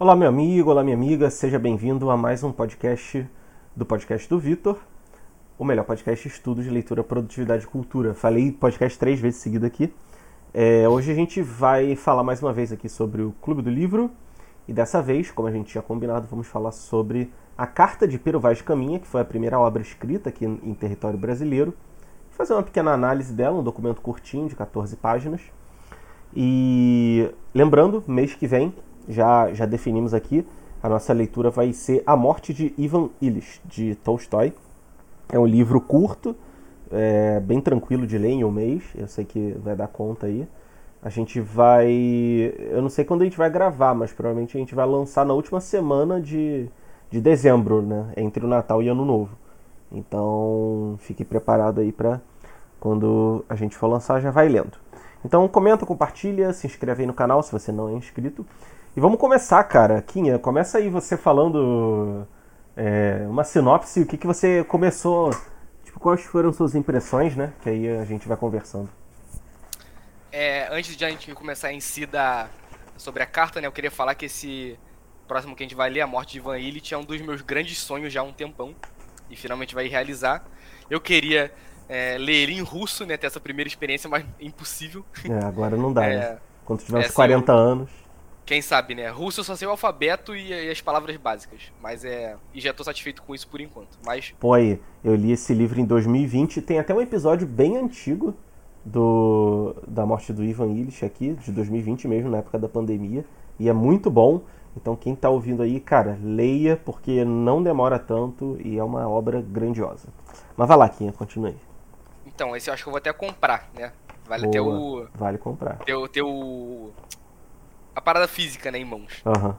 Olá, meu amigo, olá, minha amiga, seja bem-vindo a mais um podcast do podcast do Vitor, o melhor podcast estudos de leitura, produtividade e cultura. Falei podcast três vezes seguida aqui. É, hoje a gente vai falar mais uma vez aqui sobre o Clube do Livro e dessa vez, como a gente tinha combinado, vamos falar sobre a Carta de Pero Vaz de Caminha, que foi a primeira obra escrita aqui em território brasileiro. Vou fazer uma pequena análise dela, um documento curtinho de 14 páginas. E lembrando, mês que vem, já, já definimos aqui, a nossa leitura vai ser A Morte de Ivan Illich, de Tolstói. É um livro curto, é, bem tranquilo de ler em um mês, eu sei que vai dar conta aí. A gente vai. Eu não sei quando a gente vai gravar, mas provavelmente a gente vai lançar na última semana de, de dezembro, né? Entre o Natal e Ano Novo. Então fique preparado aí para quando a gente for lançar já vai lendo. Então comenta, compartilha, se inscreve aí no canal se você não é inscrito. E vamos começar, cara. Quinha, começa aí você falando é, uma sinopse, o que, que você começou, tipo, quais foram suas impressões, né? Que aí a gente vai conversando. É, antes de a gente começar em si da, sobre a carta, né, eu queria falar que esse próximo que a gente vai ler, A Morte de Ivan Illich, é um dos meus grandes sonhos já há um tempão, e finalmente vai realizar. Eu queria é, ler em russo, né, ter essa primeira experiência, mas impossível. É, agora não dá, é, né? Quando tiver uns 40 eu, anos... Quem sabe, né? Russo eu só sei o alfabeto e, e, as palavras básicas, mas é... E já tô satisfeito com isso por enquanto, mas... Pô, aí, eu li esse livro em 2020, tem até um episódio bem antigo do, da morte do Ivan Illich aqui, de 2020 mesmo, na época da pandemia. E é muito bom. Então quem está ouvindo aí, cara, leia, porque não demora tanto e é uma obra grandiosa. Mas vai lá, Quinha, continue. Então, esse eu acho que eu vou até comprar, né? Vale Boa, ter o. Vale comprar. Ter, ter o. A parada física, né, em mãos. Uhum.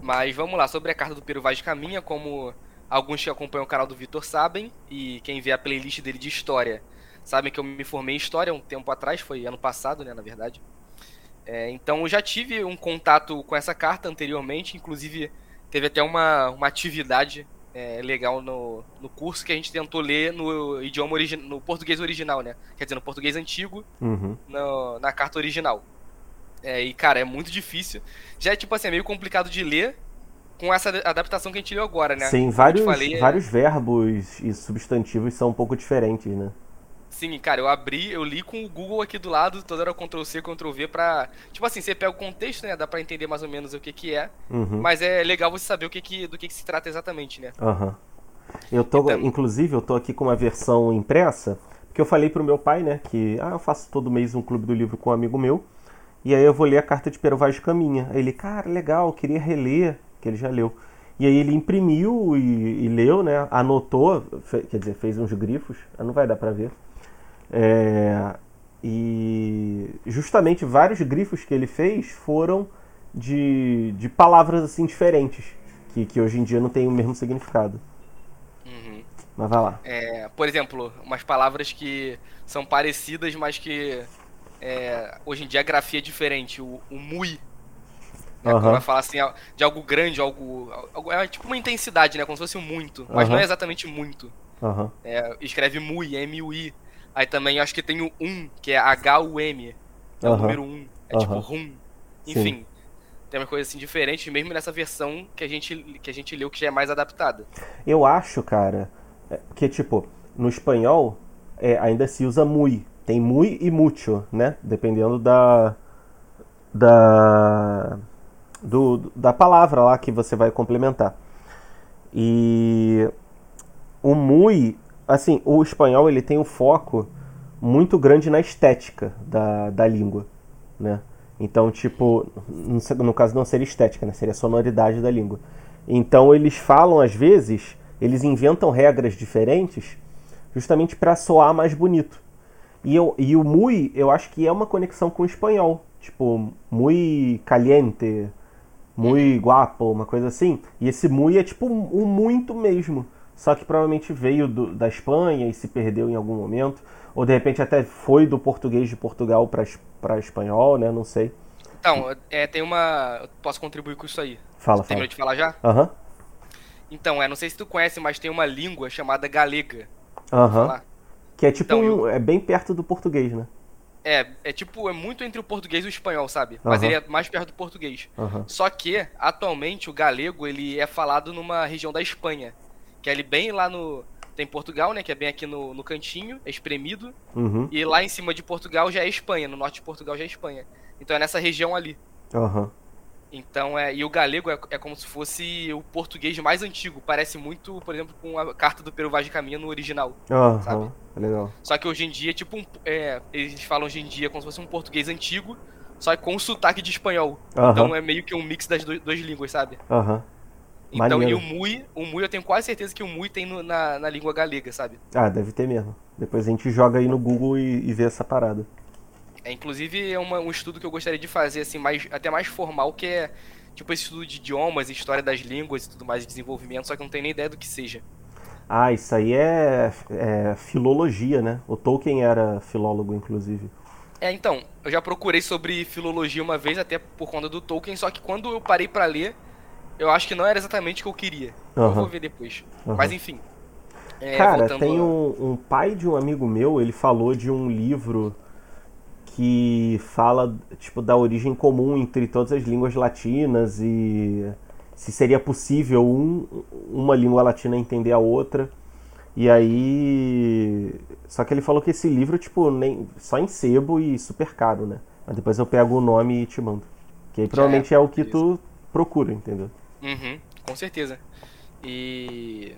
Mas vamos lá, sobre a carta do Peru Vaz de Caminha, como alguns que acompanham o canal do Vitor sabem, e quem vê a playlist dele de história sabem que eu me formei em História um tempo atrás, foi ano passado, né, na verdade. É, então eu já tive um contato com essa carta anteriormente, inclusive teve até uma, uma atividade é, legal no, no curso que a gente tentou ler no idioma original, no português original, né? Quer dizer, no português antigo, uhum. no, na carta original. É, e, cara, é muito difícil. Já é, tipo assim, é meio complicado de ler com essa adaptação que a gente leu agora, né? Sim, vários, falei, é vários é... verbos e substantivos são um pouco diferentes, né? Sim, cara, eu abri, eu li com o Google aqui do lado, toda hora Ctrl C, Ctrl V pra. Tipo assim, você pega o contexto, né? Dá pra entender mais ou menos o que que é. Uhum. Mas é legal você saber o que que, do que, que se trata exatamente, né? Aham. Uhum. Eu tô, então... inclusive, eu tô aqui com uma versão impressa, porque eu falei pro meu pai, né, que ah, eu faço todo mês um clube do livro com um amigo meu, e aí eu vou ler a carta de Pero Vaz de Caminha. Aí ele, cara, legal, queria reler, que ele já leu. E aí ele imprimiu e, e leu, né, anotou, quer dizer, fez uns grifos, não vai dar pra ver é, e justamente vários grifos que ele fez foram de, de palavras assim diferentes, que, que hoje em dia não tem o mesmo significado. Uhum. Mas vai lá. É, por exemplo, umas palavras que são parecidas, mas que é, hoje em dia a grafia é diferente. O, o mui. Né, uhum. Quando vai falar assim de algo grande, algo, algo. É tipo uma intensidade, né? Como se fosse um muito. Mas uhum. não é exatamente muito. Uhum. É, escreve mui, M-U-I. Aí também acho que tem o 1, que é H-U-M. É o número 1. É tipo rum. Enfim. Sim. Tem uma coisa assim diferente, mesmo nessa versão que a gente, que a gente leu, que já é mais adaptada. Eu acho, cara, é, que tipo, no espanhol é, ainda se usa muy. Tem muy e mucho, né? Dependendo da. Da. Do, da palavra lá que você vai complementar. E o muy assim, o espanhol ele tem um foco muito grande na estética da, da língua, né? Então, tipo, no caso não seria estética, né? Seria sonoridade da língua. Então, eles falam às vezes, eles inventam regras diferentes justamente para soar mais bonito. E, eu, e o muy, eu acho que é uma conexão com o espanhol. Tipo, muy caliente, muy guapo, uma coisa assim. E esse muy é tipo um, um muito mesmo só que provavelmente veio do, da Espanha e se perdeu em algum momento, ou de repente até foi do português de Portugal para espanhol, né? Não sei. Então, é, tem uma. Eu posso contribuir com isso aí. Fala, Você fala. de falar já? Aham. Uhum. Então, é, não sei se tu conhece, mas tem uma língua chamada galega. Aham. Uhum. Que é tipo. Então, um, eu... É bem perto do português, né? É, é tipo, é muito entre o português e o espanhol, sabe? Mas ele é mais perto do português. Aham. Só que, atualmente, o galego, ele é falado numa região da Espanha. Que é ali bem lá no... Tem Portugal, né? Que é bem aqui no, no cantinho, é espremido. Uhum. E lá em cima de Portugal já é Espanha, no norte de Portugal já é Espanha. Então é nessa região ali. Aham. Então é. E o galego é, é como se fosse o português mais antigo. Parece muito, por exemplo, com a carta do Peru Vaz de Caminha no original. Aham. Sabe? Legal. Só que hoje em dia, tipo, um, é, eles falam hoje em dia como se fosse um português antigo, só que com sotaque de espanhol. Aham. Então é meio que um mix das do- duas línguas, sabe? Aham. Então, Maneiro. e o Mui, o Mui eu tenho quase certeza que o Mui tem no- na, na língua galega, sabe? Ah, deve ter mesmo. Depois a gente joga aí no Google e, e vê essa parada. É, inclusive é uma- um estudo que eu gostaria de fazer, assim, mais, até mais formal, que é tipo esse estudo de idiomas, história das línguas e tudo mais, de desenvolvimento, só que eu não tenho nem ideia do que seja. Ah, isso aí é, é filologia, né? O Tolkien era filólogo, inclusive. É, então, eu já procurei sobre filologia uma vez, até por conta do Tolkien, só que quando eu parei pra ler, eu acho que não era exatamente o que eu queria. Eu Aham. vou ver depois. Aham. Mas enfim. É, Cara, voltando tem um, um pai de um amigo meu, ele falou de um livro que fala, tipo, da origem comum entre todas as línguas latinas e se seria possível um, uma língua latina entender a outra. E aí. Só que ele falou que esse livro, tipo, nem, só em sebo e super caro, né? Mas depois eu pego o nome e te mando. Que aí provavelmente é, o que tu procura, entendeu? Uhum, com certeza. E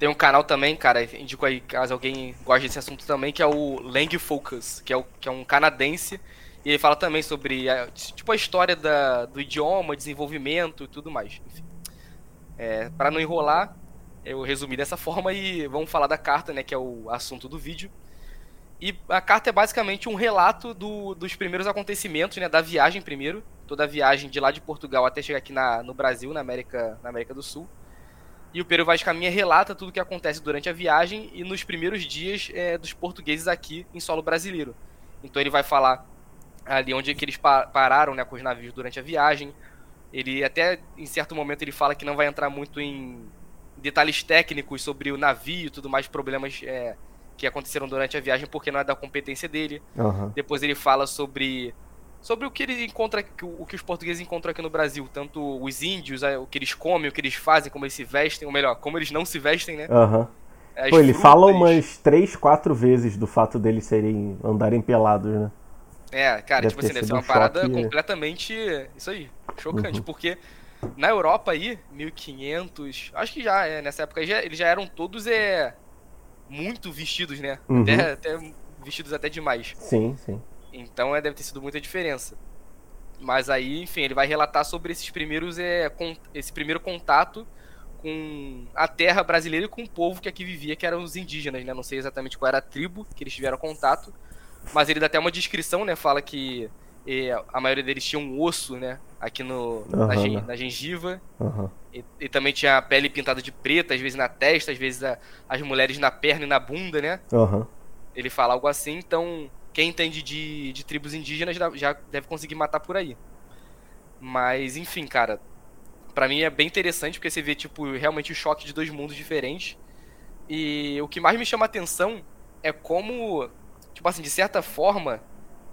tem um canal também, cara, indico aí caso alguém goste desse assunto também, que é o Lang Focus, que é, o, que é um canadense. E ele fala também sobre a, tipo, a história da, do idioma, desenvolvimento e tudo mais. Enfim. É, para não enrolar, eu resumi dessa forma e vamos falar da carta, né, que é o assunto do vídeo. E a carta é basicamente um relato do- dos primeiros acontecimentos, né, da viagem primeiro, toda a viagem de lá de Portugal até chegar aqui na, no Brasil, na América, na América do Sul. E o Pero Vaz Caminha relata tudo o que acontece durante a viagem e nos primeiros dias é, dos portugueses aqui em solo brasileiro. Então ele vai falar ali onde é que eles pa- pararam né, com os navios durante a viagem. Ele até, em certo momento, ele fala que não vai entrar muito em detalhes técnicos sobre o navio e tudo mais, problemas é, que aconteceram durante a viagem, porque não é da competência dele. Aham. Depois ele fala sobre sobre o que ele encontra, o que os portugueses encontram aqui no Brasil, tanto os índios, é, o que eles comem, o que eles fazem, como eles se vestem, ou melhor, como eles não se vestem, né? Aham. As Pô, ele fala umas três, quatro vezes do fato deles serem andarem pelados, né? É, cara, Deve tipo assim, deve sido ser uma um parada choque. completamente isso aí, chocante, Uhum. porque na Europa aí, 1500, acho que já é, nessa época já, eles já eram todos é muito vestidos, né? Uhum. Até, até vestidos até demais. Sim, sim. Então é, deve ter sido muita diferença. Mas aí, enfim, ele vai relatar sobre esses primeiros é, con- esse primeiro contato com a terra brasileira e com o povo que aqui vivia, que eram os indígenas, né? Não sei exatamente qual era a tribo que eles tiveram contato, mas ele dá até uma descrição, né? Fala que é, a maioria deles tinha um osso, né? Aqui no, na, Aham, gen- na gengiva. Aham. E, e também tinha a pele pintada de preta, às vezes na testa, às vezes a- as mulheres na perna e na bunda, né? Aham. ele fala algo assim, então quem entende de, de tribos indígenas já- já deve conseguir matar por aí. Mas, enfim, cara, pra mim é bem interessante porque você vê, tipo, realmente o choque de dois mundos diferentes. E o que mais me chama a atenção é como, tipo assim, de certa forma,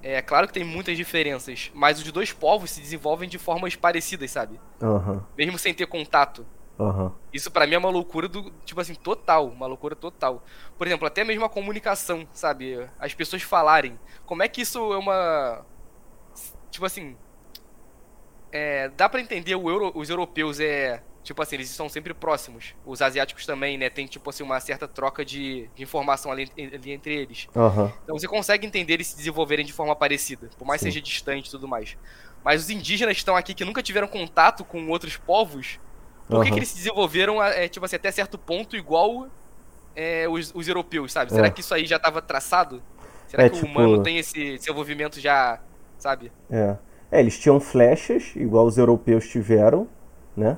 é claro que tem muitas diferenças, mas os dois povos se desenvolvem de formas parecidas, sabe? Aham. Mesmo sem ter contato. Aham. Isso pra mim é uma loucura do, tipo assim, total, uma loucura total. Por exemplo, até mesmo a comunicação, sabe? As pessoas falarem. Como é que isso é uma tipo assim, é, dá pra entender o euro- os europeus é, tipo assim, eles estão sempre próximos. Os asiáticos também, né, tem tipo assim uma certa troca de, de informação ali, ali entre eles. Aham. Então você consegue entender eles se desenvolverem de forma parecida, por mais que Sim. seja distante e tudo mais. Mas os indígenas que estão aqui que nunca tiveram contato com outros povos, por que, Aham. que eles se desenvolveram, é, tipo assim, até certo ponto igual é, os, os europeus, sabe? Será É. que isso aí já estava traçado? Será É, que tipo- o humano tem esse desenvolvimento já, sabe? É. É, eles tinham flechas, igual os europeus tiveram, né?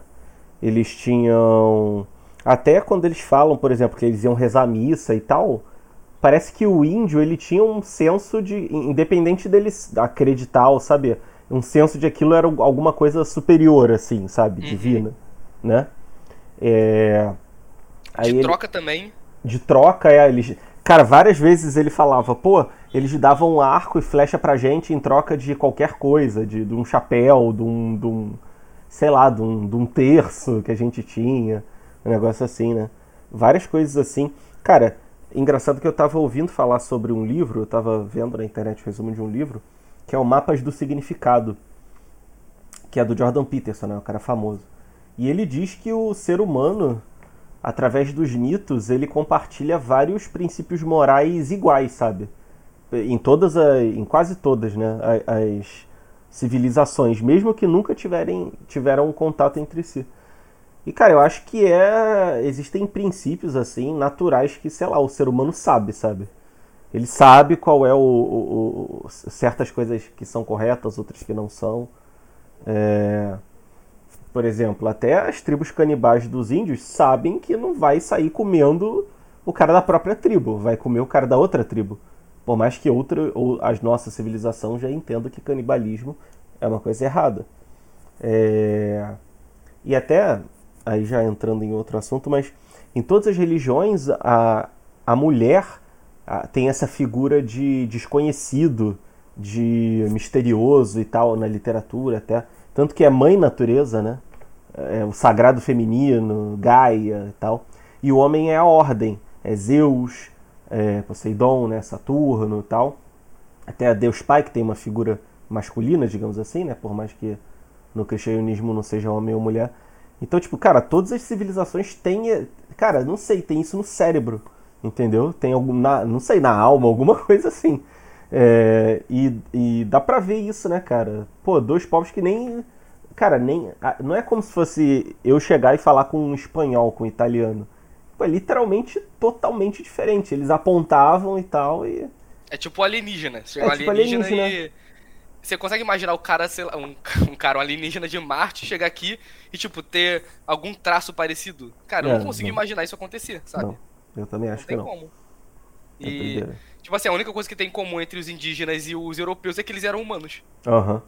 Eles tinham. Até quando eles falam, por exemplo, que eles iam rezar missa e tal, parece que o índio ele tinha um senso de. Independente deles acreditar ou saber, um senso de aquilo era alguma coisa superior, assim, sabe? Uhum. Né? É. Aí De ele- troca também. de troca, é, eles. Cara, várias vezes ele falava, pô, eles davam um arco e flecha pra gente em troca de qualquer coisa, de, de um chapéu, de um, de um sei lá, de um, de um terço que a gente tinha, um negócio assim, né? Várias coisas assim. Cara, engraçado que eu tava ouvindo falar sobre um livro, eu tava vendo na internet o resumo de um livro, que é o Mapas do Significado, que é do Jordan Peterson, né? O cara famoso. E ele diz que o ser humano através dos mitos, ele compartilha vários princípios morais iguais, sabe? Em todas, as, em quase todas, né, as civilizações, mesmo que nunca tiverem tiveram um contato entre si. E cara, eu acho que é existem princípios assim naturais que, sei lá, o ser humano sabe, sabe? Ele sabe qual é o, o, o certas coisas que são corretas, outras que não são. É por exemplo, até as tribos canibais dos índios sabem que não vai sair comendo o cara da própria tribo, vai comer o cara da outra tribo. Por mais que outra, ou a nossa civilização já entenda que canibalismo é uma coisa errada. É... E até, aí já entrando em outro assunto, mas em todas as religiões a, a mulher a, tem essa figura de desconhecido, de misterioso e tal na literatura até. Tanto que é mãe natureza, né? É o sagrado feminino, Gaia e tal. E o homem é a ordem, é Zeus, é Poseidon, né? Saturno e tal. Até a Deus Pai, que tem uma figura masculina, digamos assim, né? Por mais que no cristianismo não seja homem ou mulher. Então, tipo, cara, todas as civilizações têm. Cara, não sei, tem isso no cérebro, entendeu? Tem algum. Na, não sei, na alma, alguma coisa assim. É, e, e dá pra ver isso, né, cara? Pô, dois povos que nem. Cara, nem. Não é como se fosse eu chegar e falar com um espanhol, com um italiano. Pô, é literalmente totalmente diferente. Eles apontavam e tal e. É tipo alienígena. Você é um tipo alienígena, alienígena, e. Você consegue imaginar o cara, sei lá, um, um cara, um alienígena de Marte, chegar aqui e, tipo, ter algum traço parecido? Cara, eu é, não consigo não. imaginar isso acontecer, sabe? Não, eu também acho não que não. Como. É e. Tipo assim, a única coisa que tem em comum entre os indígenas e os europeus é que eles eram humanos. Aham. Uhum.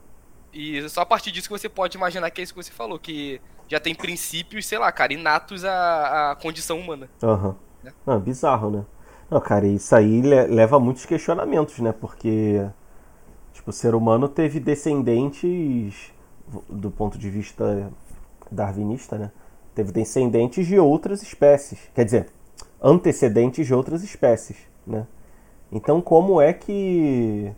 E só a partir disso que você pode imaginar que é isso que você falou, que já tem princípios, sei lá, cara, inatos à, à condição humana. Aham. Uhum. Né? Não, bizarro, né? Não, cara, isso aí leva a muitos questionamentos, né? Porque, tipo, o ser humano teve descendentes, do ponto de vista darwinista, né? Teve descendentes de outras espécies. Quer dizer, antecedentes de outras espécies, né? Então, como é que.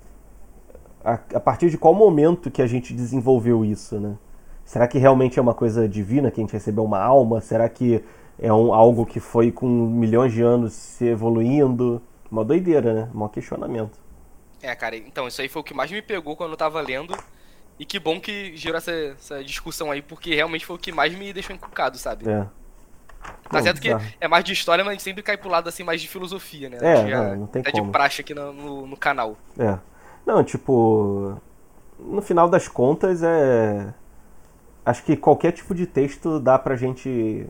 A, a, partir de qual momento que a gente desenvolveu isso, né? Será que realmente é uma coisa divina que a gente recebeu uma alma? Será que é um, algo que foi com milhões de anos se evoluindo? Uma doideira, né? Um questionamento. É, cara, então, isso aí foi o que mais me pegou quando eu tava lendo. E que bom que gerou essa, essa discussão aí, porque realmente foi o que mais me deixou encucado, sabe? É. Tá certo que é mais de história, mas a gente sempre cai pro lado assim mais de filosofia, né? É, não, não tem é como. de praxe aqui no, no, no, canal. É. Não, tipo. No final das contas é. Acho que qualquer tipo de texto dá pra gente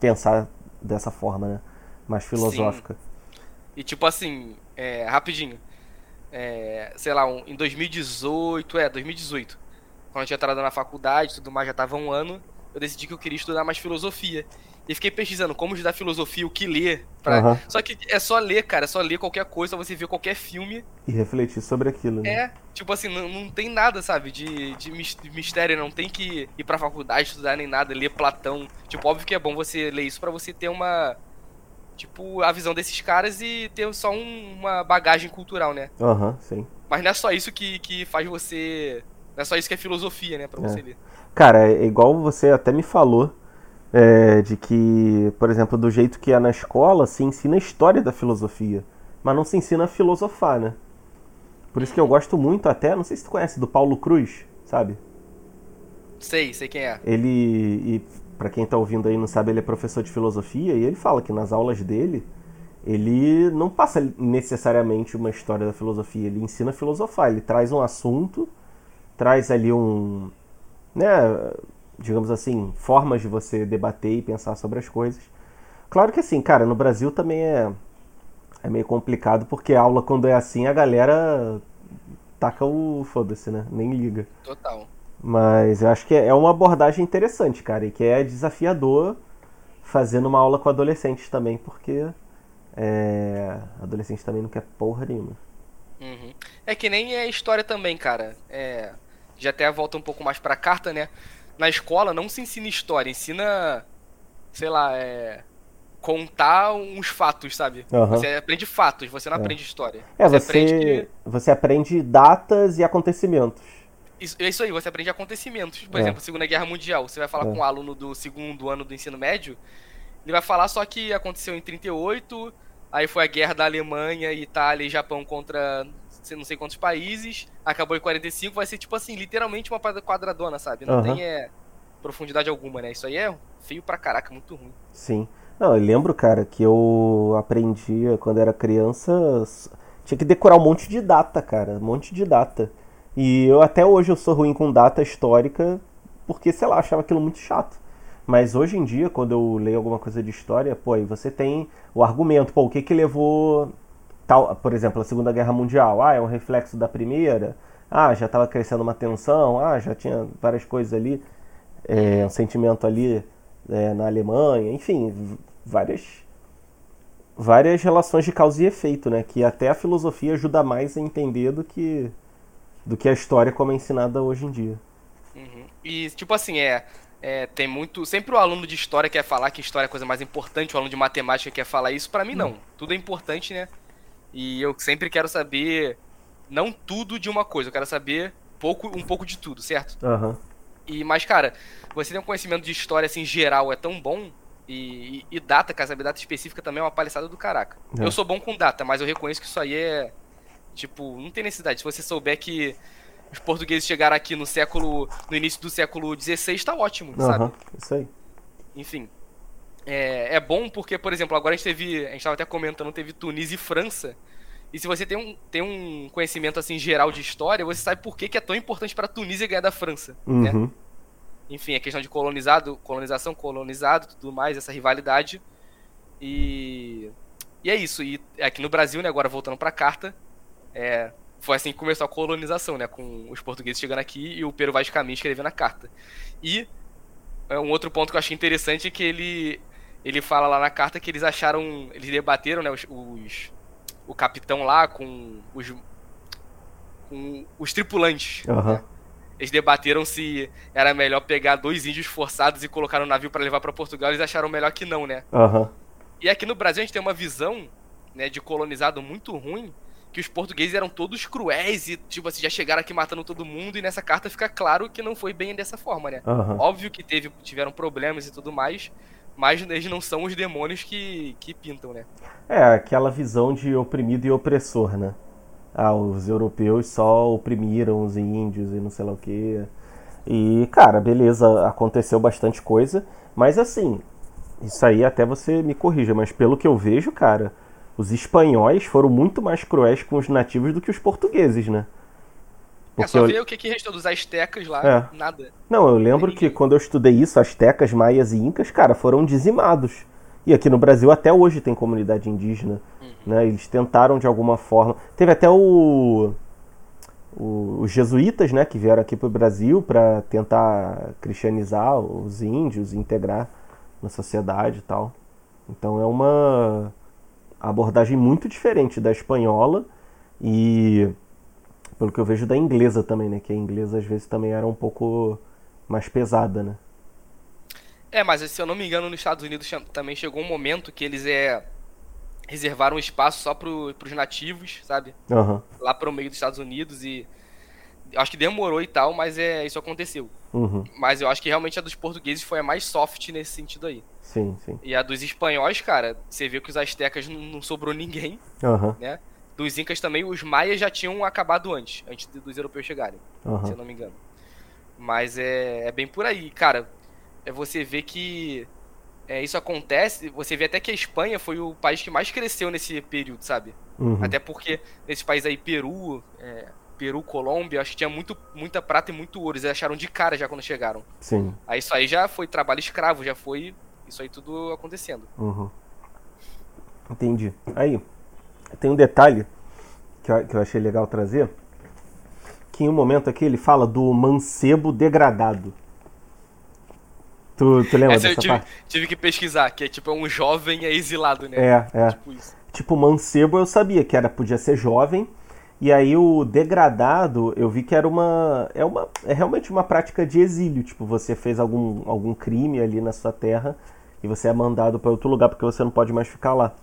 pensar dessa forma, né? Mais filosófica. Sim. E tipo assim, é, rapidinho. É, sei lá, um, em 2018, é, 2018. Quando eu tinha entrado na faculdade tudo mais, já tava um ano, eu decidi que eu queria estudar mais filosofia. E fiquei pesquisando como estudar filosofia, o que ler. Pra... Uhum. Só que é só ler, cara. É só ler qualquer coisa, você ver qualquer filme. E refletir sobre aquilo, né? É, tipo assim, não, não tem nada, sabe, de, de mistério. Não tem que ir pra faculdade estudar nem nada, ler Platão. Tipo, óbvio que é bom você ler isso para você ter uma. Tipo, a visão desses caras e ter só um, uma bagagem cultural, né? Aham, uhum, sim. Mas não é só isso que, que faz você. Não é só isso que é filosofia, né, pra é. você ler. Cara, é igual você até me falou é, de que, por exemplo, do jeito que é na escola, se ensina a história da filosofia, mas não se ensina a filosofar, né? Por isso que eu gosto muito até, não sei se tu conhece, do Paulo Cruz, sabe? Sei, sei quem é. Ele, e para quem tá ouvindo aí não sabe, ele é professor de filosofia e ele fala que nas aulas dele, ele não passa necessariamente uma história da filosofia, ele ensina a filosofar, ele traz um assunto, traz ali um, né, digamos assim, formas de você debater e pensar sobre as coisas. Claro que assim, cara, no Brasil também é, é meio complicado, porque a aula, quando é assim, a galera taca o foda-se, né? Nem liga. Total. Mas eu acho que é uma abordagem interessante, cara, e que é desafiador fazendo uma aula com adolescentes também, porque É... Adolescente também não quer porra nenhuma. Uhum. É que nem a história também, cara. É... Já até volta um pouco mais pra carta, né? Na escola não se ensina história, ensina. Sei lá, é. Contar uns fatos, sabe? Aham. Você aprende fatos, você não É. aprende história. É, você, aprende. você aprende datas e acontecimentos. Isso, é isso aí, você aprende acontecimentos. Por É. exemplo, Segunda Guerra Mundial. Você vai falar É. com um aluno do segundo ano do ensino médio, ele vai falar só que aconteceu em 38, aí foi a guerra da Alemanha, Itália e Japão contra não sei quantos países, acabou em 45, vai ser tipo assim, literalmente uma quadradona, sabe? Não Aham. tem é, profundidade alguma, né? Isso aí é feio pra caraca, muito ruim. Sim. Não, eu lembro, cara, que eu aprendia quando era criança. Tinha que decorar um monte de data, cara. Um monte de data. E eu até hoje eu sou ruim com data histórica, porque, sei lá, achava aquilo muito chato. Mas hoje em dia, quando eu leio alguma coisa de história, pô, aí você tem o argumento, pô, o que que levou tal, por exemplo, a Segunda Guerra Mundial? Ah, é um reflexo da primeira? Ah, já estava crescendo uma tensão? Ah, já tinha várias coisas ali, é, um sentimento ali é, na Alemanha, enfim, várias várias relações de causa e efeito, né? Que até a filosofia ajuda mais a entender do que do que a história como é ensinada hoje em dia. Uhum. E, tipo assim, é, é, Tem muito. Sempre o aluno de história quer falar que história é a coisa mais importante, o aluno de matemática quer falar isso. Pra mim, não. Tudo é importante, né? E eu sempre quero saber. Não tudo de uma coisa, eu quero saber pouco, um pouco de tudo, certo? Aham. E, mas, cara, você tem um conhecimento de história assim geral é tão bom. E, e, e data, cara, saber data específica também é uma palhaçada do caraca. É. Eu sou bom com data, mas eu reconheço que isso aí é. Tipo, não tem necessidade. Se você souber que os portugueses chegaram aqui no século. no início do século XVI, tá ótimo, sabe? Aham. Isso aí. Enfim. É, é bom porque, por exemplo, agora a gente teve. A gente tava até comentando, teve Tunísia e França. E se você tem um, tem um conhecimento assim geral de história, você sabe por que, que é tão importante pra Tunísia ganhar da França. Né? Uhum. Enfim, a questão de colonizado, colonização, colonizado, tudo mais, essa rivalidade. E. E é isso. E aqui no Brasil, né, agora voltando pra carta, é, foi assim que começou a colonização, né? Com os portugueses chegando aqui e o Pero Vaz de Caminha escrevendo a carta. E é, um outro ponto que eu achei interessante é que ele, ele fala lá na carta que eles acharam. Eles debateram, né, os, os- o capitão lá com os. com os tripulantes. Aham. né? Eles debateram se era melhor pegar dois índios forçados e colocar no navio pra levar pra Portugal. Eles acharam melhor que não, né? Aham. E aqui no Brasil a gente tem uma visão, né, de colonizado muito ruim, que os portugueses eram todos cruéis e, tipo assim, já chegaram aqui matando todo mundo, e nessa carta fica claro que não foi bem dessa forma, né? Aham. Óbvio que teve, tiveram problemas e tudo mais, mas eles não são os demônios que, que pintam, né? É, aquela visão de oprimido e opressor, né? Ah, os europeus só oprimiram os índios e não sei lá o quê. E, cara, beleza, aconteceu bastante coisa, mas assim, isso aí até você me corrija, mas pelo que eu vejo, cara, os espanhóis foram muito mais cruéis com os nativos do que os portugueses, né? É só eu- ver o que, que restou dos astecas lá, É. nada. Não, eu lembro que quando eu estudei isso, astecas, maias e incas, cara, foram dizimados. E aqui no Brasil até hoje tem comunidade indígena, né? Eles tentaram de alguma forma. Teve até o, o- os jesuítas, né, que vieram aqui pro Brasil para tentar cristianizar os índios, integrar na sociedade e tal. Então é uma abordagem muito diferente da espanhola e pelo que eu vejo da inglesa também, né, que a inglesa às vezes também era um pouco mais pesada, né? É, mas se eu não me engano, nos Estados Unidos também chegou um momento que eles é, reservaram um espaço só pro, pros nativos, sabe? Aham. Lá pro meio dos Estados Unidos e. Acho que demorou e tal, mas é isso aconteceu. Uhum. Mas eu acho que realmente a dos portugueses foi a mais soft nesse sentido aí. Sim, sim. E a dos espanhóis, cara, você vê que os astecas não, não sobrou ninguém, Aham. né? Dos incas também, os maias já tinham acabado antes, antes dos europeus chegarem, se eu não me engano. Mas é, é bem por aí, cara. É você vê que é, isso acontece, você vê até que a Espanha foi o país que mais cresceu nesse período, sabe? Uhum. Até porque nesses países aí, Peru, é, Peru, Colômbia, acho que tinha muito, muita prata e muito ouro. Eles acharam de cara já quando chegaram. Sim. Aí isso aí já foi trabalho escravo, já foi isso aí tudo acontecendo. Uhum. Entendi. Aí, tem um detalhe que eu, que eu achei legal trazer. Que em um momento aqui ele fala do mancebo degradado. Tu, tu lembra Essa eu dessa tive, parte? tive que pesquisar, que é tipo é um jovem exilado, né? É, é. Tipo isso. tipo, mancebo eu sabia que era podia ser jovem. E aí o degradado, eu vi que era uma é uma é realmente uma prática de exílio, tipo, você fez algum algum crime ali na sua terra e você é mandado para outro lugar porque você não pode mais ficar lá.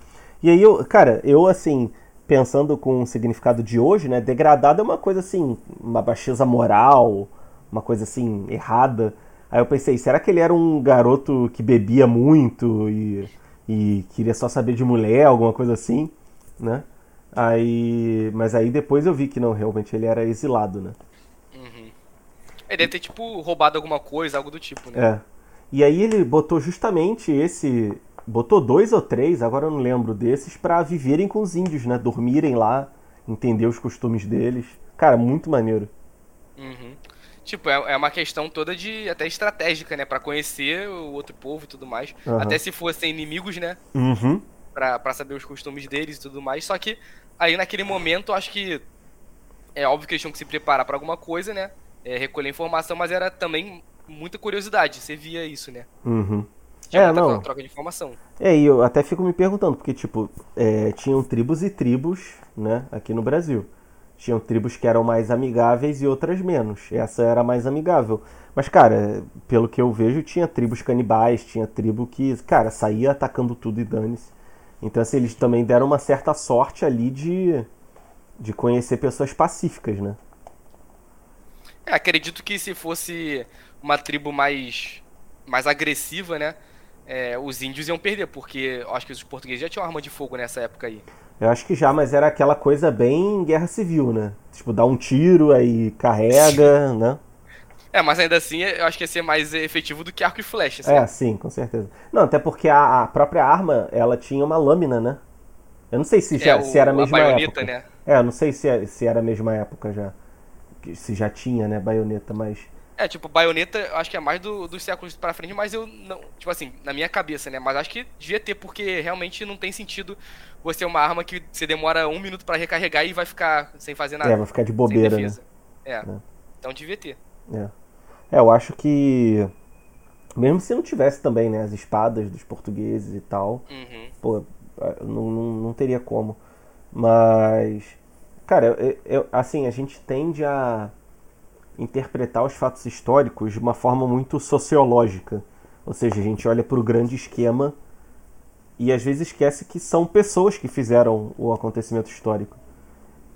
E aí eu, cara, eu assim, pensando com o significado de hoje, né, degradado é uma coisa assim, uma baixeza moral, uma coisa assim errada. Aí eu pensei, será que ele era um garoto que bebia muito e, e queria só saber de mulher, alguma coisa assim, né? Aí, mas aí depois eu vi que não, realmente ele era exilado, né? Uhum. Ele deve ter, tipo, roubado alguma coisa, algo do tipo, né? É. E aí ele botou justamente esse. Botou dois ou três, agora eu não lembro desses, para viverem com os índios, né? Dormirem lá, entender os costumes deles. Cara, muito maneiro. Uhum. Tipo, é, é uma questão toda de até estratégica, né? para conhecer o outro povo e tudo mais. Uhum. Até se fossem inimigos, né? Uhum. Pra, pra saber os costumes deles e tudo mais. Só que aí naquele momento, acho que é óbvio que eles tinham que se preparar para alguma coisa, né? É, recolher informação, mas era também muita curiosidade. Você via isso, né? Uhum. É, não. troca de informação. É, e eu até fico me perguntando, porque, tipo, é, tinham tribos e tribos, né, aqui no Brasil. Tinham tribos que eram mais amigáveis e outras menos. Essa era mais amigável. Mas, cara, pelo que eu vejo, tinha tribos canibais, tinha tribo que, cara, saía atacando tudo e dane-se. Então, assim, eles também deram uma certa sorte ali de, de conhecer pessoas pacíficas, né? É, acredito que se fosse uma tribo mais, mais agressiva, né? É, os índios iam perder, porque acho que os portugueses já tinham arma de fogo nessa época aí. Eu acho que já, mas era aquela coisa bem guerra civil, né? Tipo, dá um tiro, aí carrega, né? É, mas ainda assim eu acho que ia ser mais efetivo do que arco e flecha. Assim. É, sim, com certeza. Não, até porque a, a, própria arma, ela tinha uma lâmina, né? Eu não sei se, já, é, o, se era a mesma a baioneta, época. Né? É, eu não sei se, se era a mesma época já. Se já tinha, né, baioneta, mas... É, tipo, baioneta, eu acho que é mais do, dos séculos pra frente, mas eu não. Tipo assim, na minha cabeça, né? Mas acho que devia ter, porque realmente não tem sentido você uma arma que você demora um minuto para recarregar e vai ficar sem fazer nada. É, vai ficar de bobeira, né? É. é. Então devia ter. É. É, eu acho que. Mesmo se não tivesse também, né? As espadas dos portugueses e tal. Uhum. Pô, não, não, não teria como. Mas. Cara, eu, eu, assim, a gente tende a interpretar os fatos históricos de uma forma muito sociológica. Ou seja, a gente olha para o grande esquema e às vezes esquece que são pessoas que fizeram o acontecimento histórico.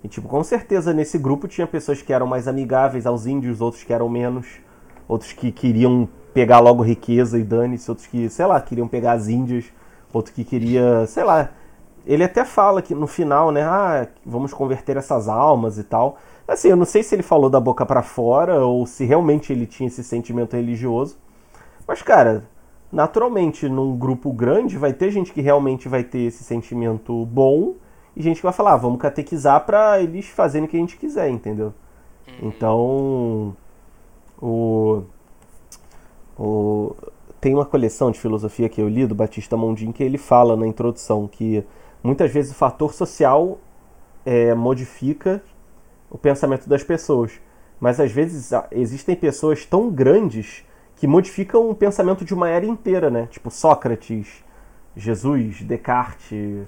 E, tipo, com certeza nesse grupo tinha pessoas que eram mais amigáveis aos índios, outros que eram menos, outros que queriam pegar logo riqueza e dane-se, outros que, sei lá, queriam pegar as índias, outro que queria, sei lá. Ele até fala que no final, né, ah, vamos converter essas almas e tal. Assim, eu não sei se ele falou da boca para fora ou se realmente ele tinha esse sentimento religioso. Mas, cara, naturalmente, num grupo grande, vai ter gente que realmente vai ter esse sentimento bom e gente que vai falar, ah, vamos catequizar para eles fazerem o que a gente quiser, entendeu? Uhum. Então, o, o, tem uma coleção de filosofia que eu li do Batista Mondin que ele fala na introdução que muitas vezes o fator social é, modifica o pensamento das pessoas. Mas às vezes existem pessoas tão grandes que modificam o pensamento de uma era inteira, né? Tipo Sócrates, Jesus, Descartes,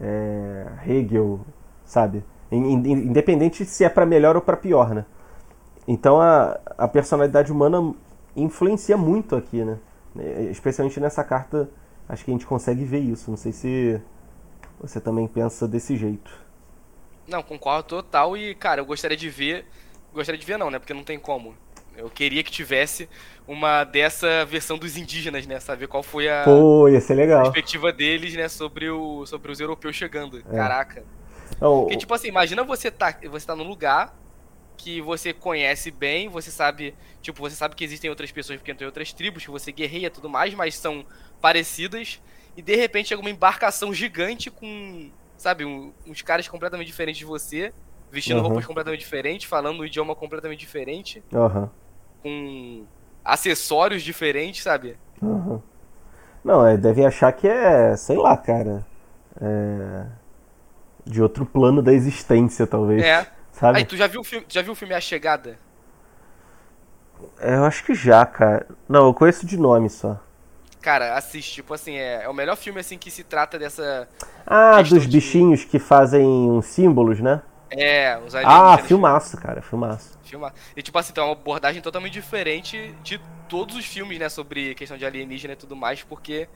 é, Hegel, sabe? Independente se é para melhor ou para pior, né? Então a, a personalidade humana influencia muito aqui, né? Especialmente nessa carta, acho que a gente consegue ver isso. Não sei se você também pensa desse jeito. Não, concordo total e, cara, eu gostaria de ver. Gostaria de ver não, né? Porque não tem como. Eu queria que tivesse uma dessa versão dos indígenas, né? Saber qual foi a Pô, legal. perspectiva deles, né? Sobre, o, sobre os europeus chegando. É. Caraca. Oh, Porque, tipo assim, imagina você tá, você tá num lugar que você conhece bem, você sabe, tipo, você sabe que existem outras pessoas porque tem outras tribos, que você guerreia e tudo mais, mas são parecidas, e de repente chega uma embarcação gigante com sabe, um, uns caras completamente diferentes de você, vestindo uhum. roupas completamente diferentes, falando um idioma completamente diferente, uhum. com acessórios diferentes, sabe? Uhum. Não, é, deve achar que é, sei lá, cara, é... de outro plano da existência, talvez. É. Sabe? Aí, tu já viu, o filme, já viu o filme A Chegada? É, eu acho que já, cara. Não, eu conheço de nome só. Cara, assiste, tipo assim, é, é o melhor filme assim que se trata dessa. Ah, dos bichinhos de... que fazem uns símbolos, né? É, os Ah, filmaço, cara, filmaço. Filmaço. E tipo assim, tem uma abordagem totalmente diferente de todos os filmes, né, sobre questão de alienígena e tudo mais, porque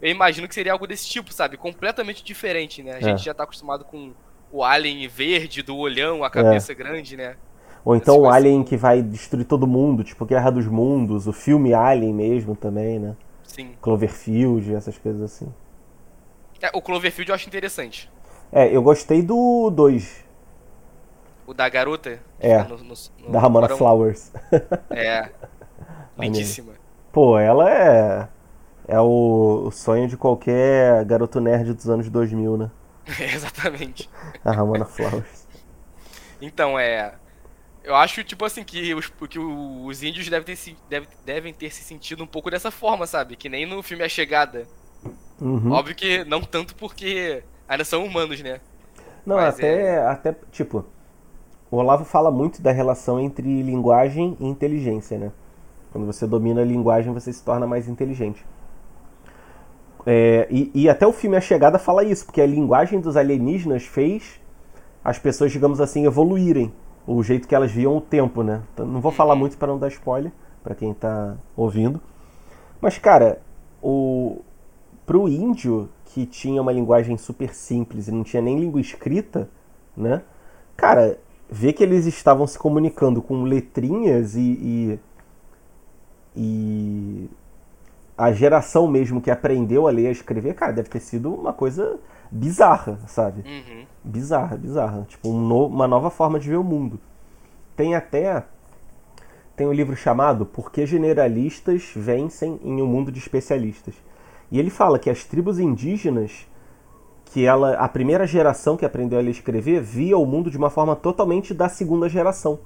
eu imagino que seria algo desse tipo, sabe? Completamente diferente, né? A é. gente já tá acostumado com o alien verde, do olhão, a cabeça é. grande, né? Ou então o Alien que vai destruir todo mundo, tipo Guerra dos Mundos, o filme Alien mesmo também, né? Sim. Cloverfield, essas coisas assim. É, o Cloverfield eu acho interessante. É, eu gostei do 2. O da garota? É. No, no, no da Ramona Flowers. É. Lindíssima. Pô, ela é. É o, o, sonho de qualquer garoto nerd dos anos 2000, né? É, exatamente. A Ramona Flowers. Então, é. Eu acho, tipo assim, que os, que os índios devem ter, se, devem, devem ter se sentido um pouco dessa forma, sabe? Que nem no filme A Chegada. Uhum. Óbvio que não tanto porque ainda são humanos, né? Não, Mas até, é... até, tipo, o Olavo fala muito da relação entre linguagem e inteligência, né? Quando você domina a linguagem, você se torna mais inteligente. É, e, e, até o filme A Chegada fala isso, porque a linguagem dos alienígenas fez as pessoas, digamos assim, evoluírem o jeito que elas viam o tempo, né? Então, não vou falar muito para não dar spoiler para quem tá ouvindo. Mas cara, o pro índio que tinha uma linguagem super simples e não tinha nem língua escrita, né? Cara, ver que eles estavam se comunicando com letrinhas e, e, e a geração mesmo que aprendeu a ler e a escrever, cara, deve ter sido uma coisa bizarra, sabe? Uhum. Bizarra, bizarra. Tipo, um no, uma nova forma de ver o mundo. Tem até. Tem um livro chamado Por que Generalistas Vencem em um Mundo de Especialistas. E ele fala que as tribos indígenas, que ela, a primeira geração que aprendeu a ler e escrever, via o mundo de uma forma totalmente da segunda geração.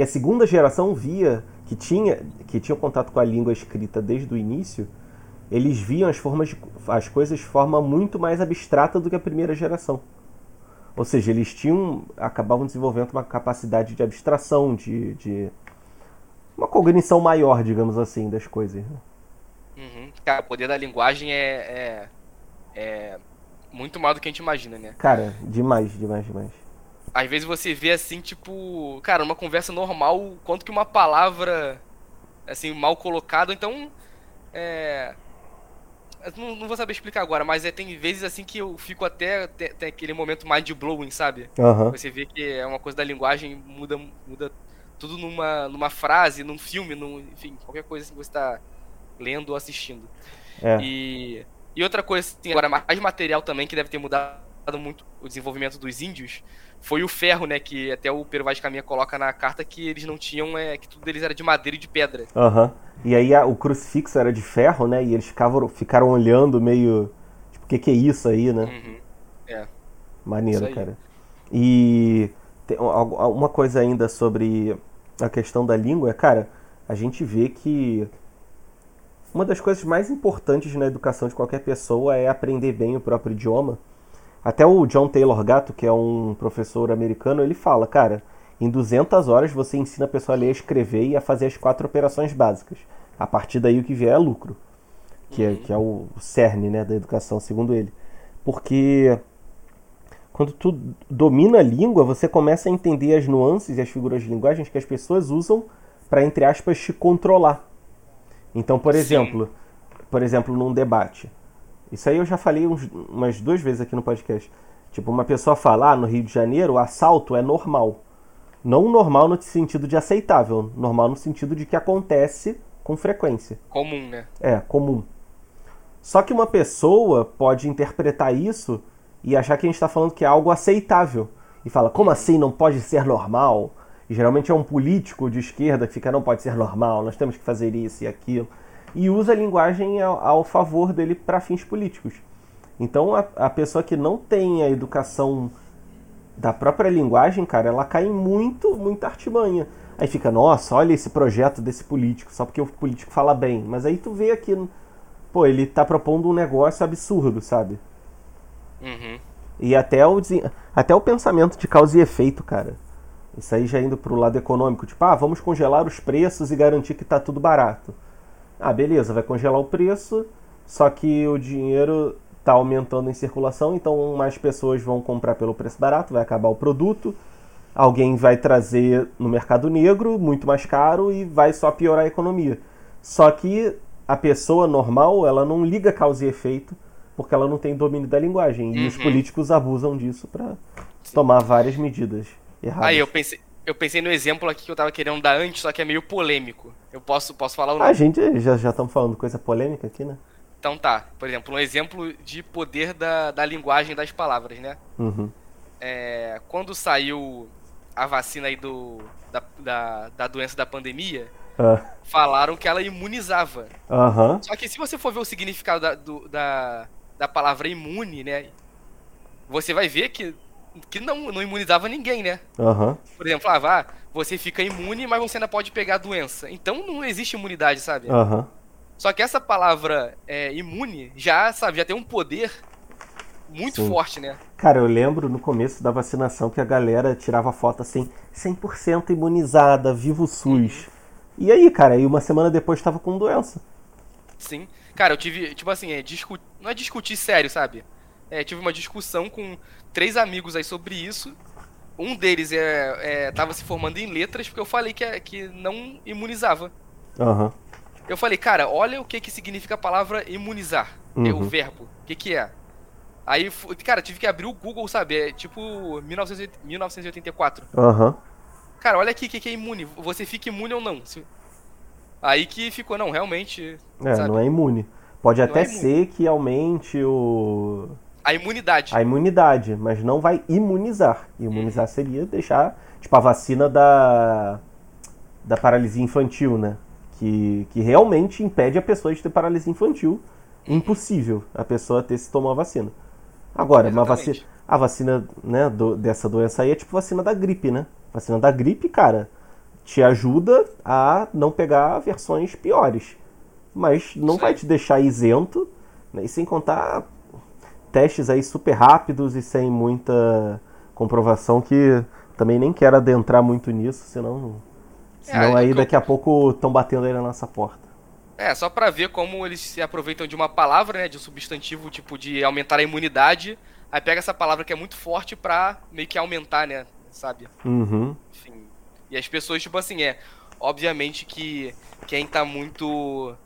Que a segunda geração via, que tinha, que tinha contato com a língua escrita desde o início, eles viam as, formas as coisas de forma muito mais abstrata do que a primeira geração. Ou seja, eles tinham acabavam desenvolvendo uma capacidade de abstração, de, de uma cognição maior, digamos assim, das coisas. Né? Uhum. Cara, o poder da linguagem é, é, é muito maior do que a gente imagina, né? Cara, demais, demais, demais. Às vezes você vê assim, tipo, cara, numa conversa normal, quanto que uma palavra assim mal colocada, então é, não, não, vou saber explicar agora, mas é, tem vezes assim que eu fico até. Tem, tem aquele momento mind blowing, sabe? Uhum. Você vê que é uma coisa da linguagem, muda, muda tudo numa, numa frase, num filme, num, enfim, qualquer coisa assim que você tá lendo ou assistindo. É. E, e outra coisa, assim, agora, mais material também que deve ter mudado muito o desenvolvimento dos índios foi o ferro, né? Que até o Pero Vaz Caminha coloca na carta que eles não tinham, é, que tudo deles era de madeira e de pedra. Aham. Uhum. E aí a, o crucifixo era de ferro, né? E eles ficavam, ficaram olhando meio. Tipo, o que, que é isso aí, né? Uhum. É. Maneiro, cara. E tem uma coisa ainda sobre a questão da língua, cara, a gente vê que uma das coisas mais importantes na educação de qualquer pessoa é aprender bem o próprio idioma. Até o John Taylor Gatto, que é um professor americano, ele fala, cara, em 200 horas você ensina a pessoa a ler, a escrever e a fazer as quatro operações básicas. A partir daí o que vier é lucro, que é, que é o cerne né, da educação, segundo ele. Porque quando tu domina a língua, você começa a entender as nuances e as figuras de linguagem que as pessoas usam para, entre aspas, te controlar. Então, por exemplo, por exemplo, num debate. Isso aí eu já falei uns, umas duas vezes aqui no podcast. Tipo, uma pessoa fala, ah, no Rio de Janeiro o assalto é normal. Não normal no sentido de aceitável, normal no sentido de que acontece com frequência. Comum, né? É, comum. Só que uma pessoa pode interpretar isso e achar que a gente está falando que é algo aceitável. E fala, como assim não pode ser normal? E geralmente é um político de esquerda que fica, não pode ser normal, nós temos que fazer isso e aquilo. E usa a linguagem ao, ao favor dele para fins políticos. Então a, a pessoa que não tem a educação da própria linguagem, cara, ela cai em muito, muita artimanha. Aí fica, nossa, olha esse projeto desse político, só porque o político fala bem. Mas aí tu vê aqui, pô, ele tá propondo um negócio absurdo, sabe? Uhum. E até o, até o pensamento de causa e efeito, cara. Isso aí já indo pro lado econômico, tipo, ah, vamos congelar os preços e garantir que tá tudo barato. Ah, beleza, vai congelar o preço, só que o dinheiro está aumentando em circulação, então mais pessoas vão comprar pelo preço barato, vai acabar o produto, alguém vai trazer no mercado negro muito mais caro e vai só piorar a economia. Só que a pessoa normal, ela não liga causa e efeito, porque ela não tem domínio da linguagem. E os Uhum. políticos abusam disso para tomar várias medidas erradas. Aí eu pensei, eu pensei no exemplo aqui que eu tava querendo dar antes, só que é meio polêmico. Eu posso, posso falar ou não? A gente já já estamos falando coisa polêmica aqui, né? Então tá, por exemplo, um exemplo de poder da, da linguagem das palavras, né? Uhum. É, quando saiu a vacina aí do, da, da, da doença da pandemia, Ah, falaram que ela imunizava. Aham. Só que se você for ver o significado da, do- da, da palavra imune, né? Você vai ver que, que não, não imunizava ninguém, né? Aham. Por exemplo, falava, ah, você fica imune, mas você ainda pode pegar a doença. Então não existe imunidade, sabe? Aham. Só que essa palavra é, imune já, sabe, já tem um poder muito Sim. forte, né? Cara, eu lembro no começo da vacinação que a galera tirava foto assim, 100% imunizada, vivo SUS. E aí, cara, aí uma semana depois tava com doença. Sim. Cara, eu tive, tipo assim, é, discu... não é discutir sério, sabe? É, tive uma discussão com três amigos aí sobre isso. Um deles é, é, tava se formando em letras porque eu falei que, é- que não imunizava. Aham. Eu falei, cara, olha o que que significa a palavra imunizar. É o Uhum. verbo. O que que é? Aí, cara, tive que abrir o Google, sabe? É tipo 1980 1984. Aham. Cara, olha aqui o que que é imune. Você fica imune ou não? Se- Aí que ficou, não, realmente. É, sabe? não é imune. Pode até é imune. ser que aumente o... A imunidade. a imunidade, mas não vai imunizar. Imunizar seria deixar, tipo, a vacina da, da paralisia infantil, né? Que, que realmente impede a pessoa de ter paralisia infantil. Impossível a pessoa ter se tomar a vacina. Agora, uma vacina, a vacina né, do- dessa doença aí é tipo vacina da gripe, né? Vacina da gripe, cara, te ajuda a não pegar versões piores. Mas não Isso vai te deixar isento, né? e sem contar testes aí super rápidos e sem muita comprovação que também nem quero adentrar muito nisso, senão, senão É, aí que eu- daqui a pouco estão batendo aí na nossa porta. É, só pra ver como eles se aproveitam de uma palavra, né, de um substantivo, tipo, de aumentar a imunidade, aí pega essa palavra que é muito forte pra meio que aumentar, né, sabe? Uhum. Enfim. E as pessoas, tipo assim, é, obviamente que quem tá muito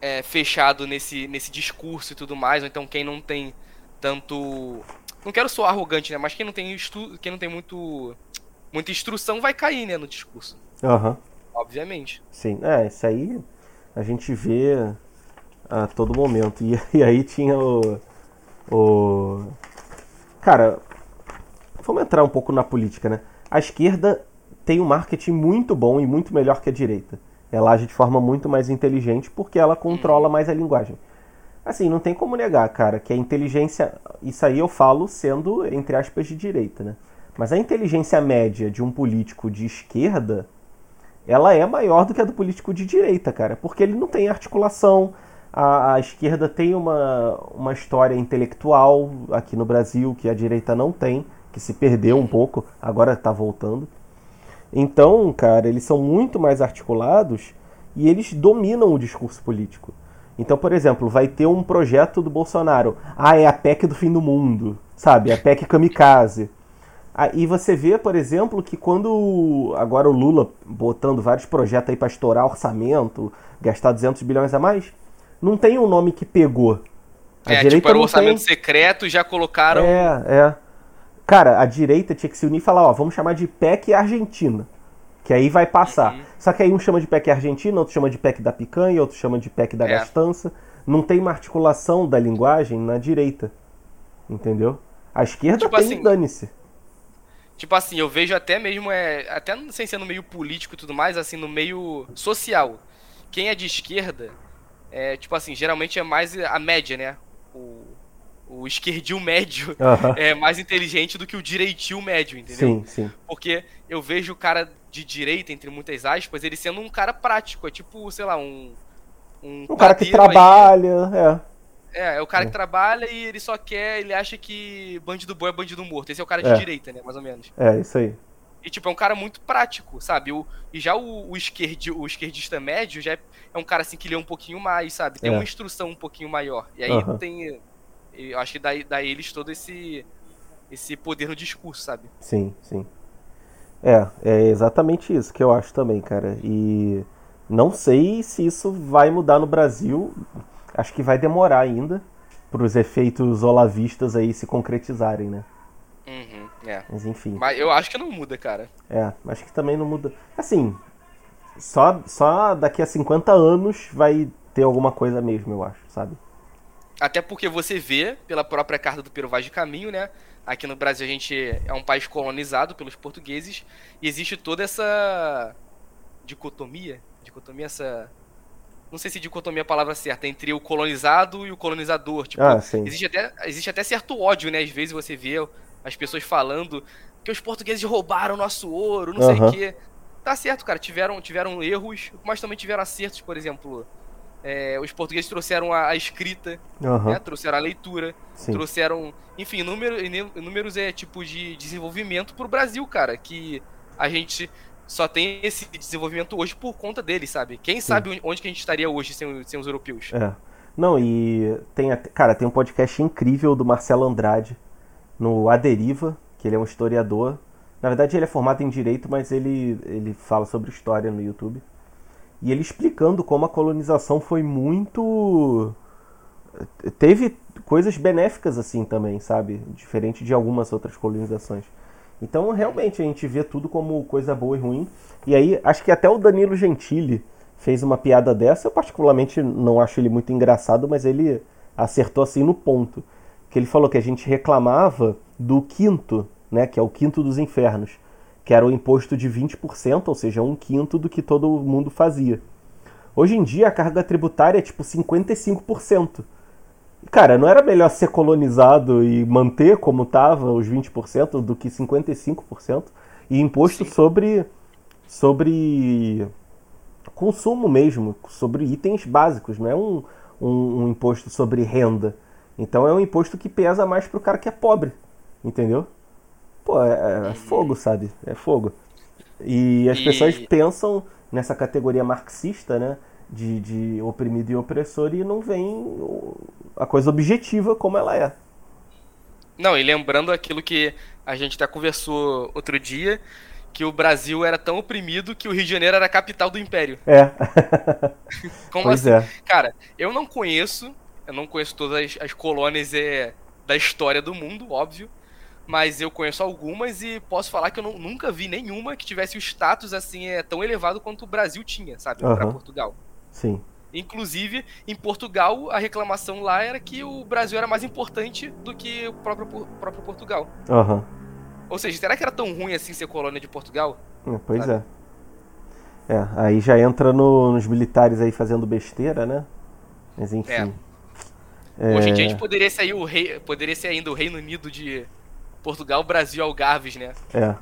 é, fechado nesse, nesse discurso e tudo mais, ou então quem não tem tanto... Não quero soar arrogante, né, mas quem não tem, estu... quem não tem muito... muita instrução vai cair, né, no discurso. Aham. Obviamente. Sim, é, isso aí a gente vê a todo momento. E, e aí tinha o, o. Cara, vamos entrar um pouco na política, né? A esquerda tem um marketing muito bom e muito melhor que a direita. Ela age de forma muito mais inteligente porque ela controla mais a linguagem. Assim, não tem como negar, cara, que a inteligência. Isso aí eu falo sendo, entre aspas, de direita, né? Mas a inteligência média de um político de esquerda ela é maior do que a do político de direita, cara, porque ele não tem articulação. A, a esquerda tem uma, uma história intelectual aqui no Brasil que a direita não tem, que se perdeu um pouco, agora está voltando. Então, cara, eles são muito mais articulados e eles dominam o discurso político. Então, por exemplo, vai ter um projeto do Bolsonaro. Ah, é a PEC do fim do mundo, sabe? A PEC kamikaze. Ah, e você vê, por exemplo, que quando agora o Lula botando vários projetos aí para estourar orçamento, gastar 200 bilhões a mais, não tem um nome que pegou. A é, tipo, era o não orçamento tem. secreto e já colocaram. É, é. Cara, a direita tinha que se unir e falar, ó, vamos chamar de PEC Argentina. Que aí vai passar. Uhum. Só que aí um chama de PEC Argentina, outro chama de PEC da picanha, outro chama de PEC da É. gastança. Não tem uma articulação da linguagem na direita. Entendeu? A esquerda Tipo tem assim, dane-se. Tipo assim, eu vejo até mesmo, é, até sem ser no meio político e tudo mais, assim, no meio social. Quem é de esquerda, é, tipo assim, geralmente é mais a média, né? O, o esquerdil médio é mais inteligente do que o direitil médio, entendeu? Sim, sim. Porque eu vejo o cara de direita, entre muitas aspas, ele sendo um cara prático. É tipo, sei lá, um. Um, Um cara que padeiro aí. trabalha, é. É, é o cara que trabalha e ele só quer, ele acha que bandido bom é bandido morto. Esse é o cara de É. direita, né, mais ou menos. É, isso aí. E, tipo, é um cara muito prático, sabe? O, e já o, o, esquerdi, o esquerdista médio já é, é, um cara, assim, que lê um pouquinho mais, sabe? Tem é. uma instrução um pouquinho maior. E aí uhum. tem... Eu acho que dá, dá eles todo esse, esse poder no discurso, sabe? Sim, sim. É, é exatamente isso que eu acho também, cara. E não sei se isso vai mudar no Brasil. Acho que vai demorar ainda para os efeitos olavistas aí se concretizarem, né? Uhum, é. Mas enfim. Mas eu acho que não muda, cara. É, acho que também não muda. Assim, só, só daqui a 50 anos vai ter alguma coisa mesmo, eu acho, sabe? Até porque você vê, pela própria carta do Peru Vaz de Caminho, né? Aqui no Brasil a gente é um país colonizado pelos portugueses e existe toda essa dicotomia, dicotomia essa não sei se dicotomia é a palavra certa, entre o colonizado e o colonizador. Tipo, ah, existe, até, existe até certo ódio, né? Às vezes você vê as pessoas falando que os portugueses roubaram nosso ouro, não sei o quê. Tá certo, cara, tiveram, tiveram erros, mas também tiveram acertos, por exemplo. É, os portugueses trouxeram a, a escrita, uhum. né, trouxeram a leitura, Sim. trouxeram, enfim, número, números é tipo de desenvolvimento pro Brasil, cara, que a gente só tem esse desenvolvimento hoje por conta deles, sabe? Quem Sim. sabe onde que a gente estaria hoje sem, sem os europeus? É. Não, e tem, cara, tem um podcast incrível do Marcelo Andrade no A Deriva, que ele é um historiador. Na verdade, ele é formado em direito, mas ele, ele fala sobre história no YouTube. E ele explicando como a colonização foi muito. Teve coisas benéficas assim também, sabe? Diferente de algumas outras colonizações. Então, realmente, a gente vê tudo como coisa boa e ruim. E aí, acho que até o Danilo Gentili fez uma piada dessa. Eu, particularmente, não acho ele muito engraçado, mas ele acertou assim no ponto. Que ele falou que a gente reclamava do quinto, né, que é o quinto dos infernos, que era o imposto de 20%, ou seja, um quinto do que todo mundo fazia. Hoje em dia, a carga tributária é tipo 55%. Cara, não era melhor ser colonizado e manter como estava os 20% do que 55%? E imposto Sim. sobre sobre consumo mesmo, sobre itens básicos, não é um, um, um, imposto sobre renda. Então é um imposto que pesa mais pro cara que é pobre, entendeu? Pô, é, é uhum. fogo, sabe? É fogo. E as e... pessoas pensam nessa categoria marxista, né? de, de oprimido e opressor e não vem a coisa objetiva como ela é. Não, e lembrando aquilo que a gente até conversou outro dia, que o Brasil era tão oprimido que o Rio de Janeiro era a capital do império. É. Como pois assim? É. Cara, eu não conheço, eu não conheço todas as, as colônias é, da história do mundo, óbvio, mas eu conheço algumas e posso falar que eu não, nunca vi nenhuma que tivesse o status assim é, tão elevado quanto o Brasil tinha, sabe, uhum. para Portugal. Sim. Inclusive, em Portugal, a reclamação lá era que o Brasil era mais importante do que o próprio, próprio Portugal. Uhum. Ou seja, será que era tão ruim assim ser colônia de Portugal? É, pois Sabe? é. É, aí já entra no, nos militares aí fazendo besteira, né? Mas enfim. É. Hoje em dia a gente poderia ser, o rei, poderia ser ainda o Reino Unido de Portugal, Brasil, Algarves, né? É.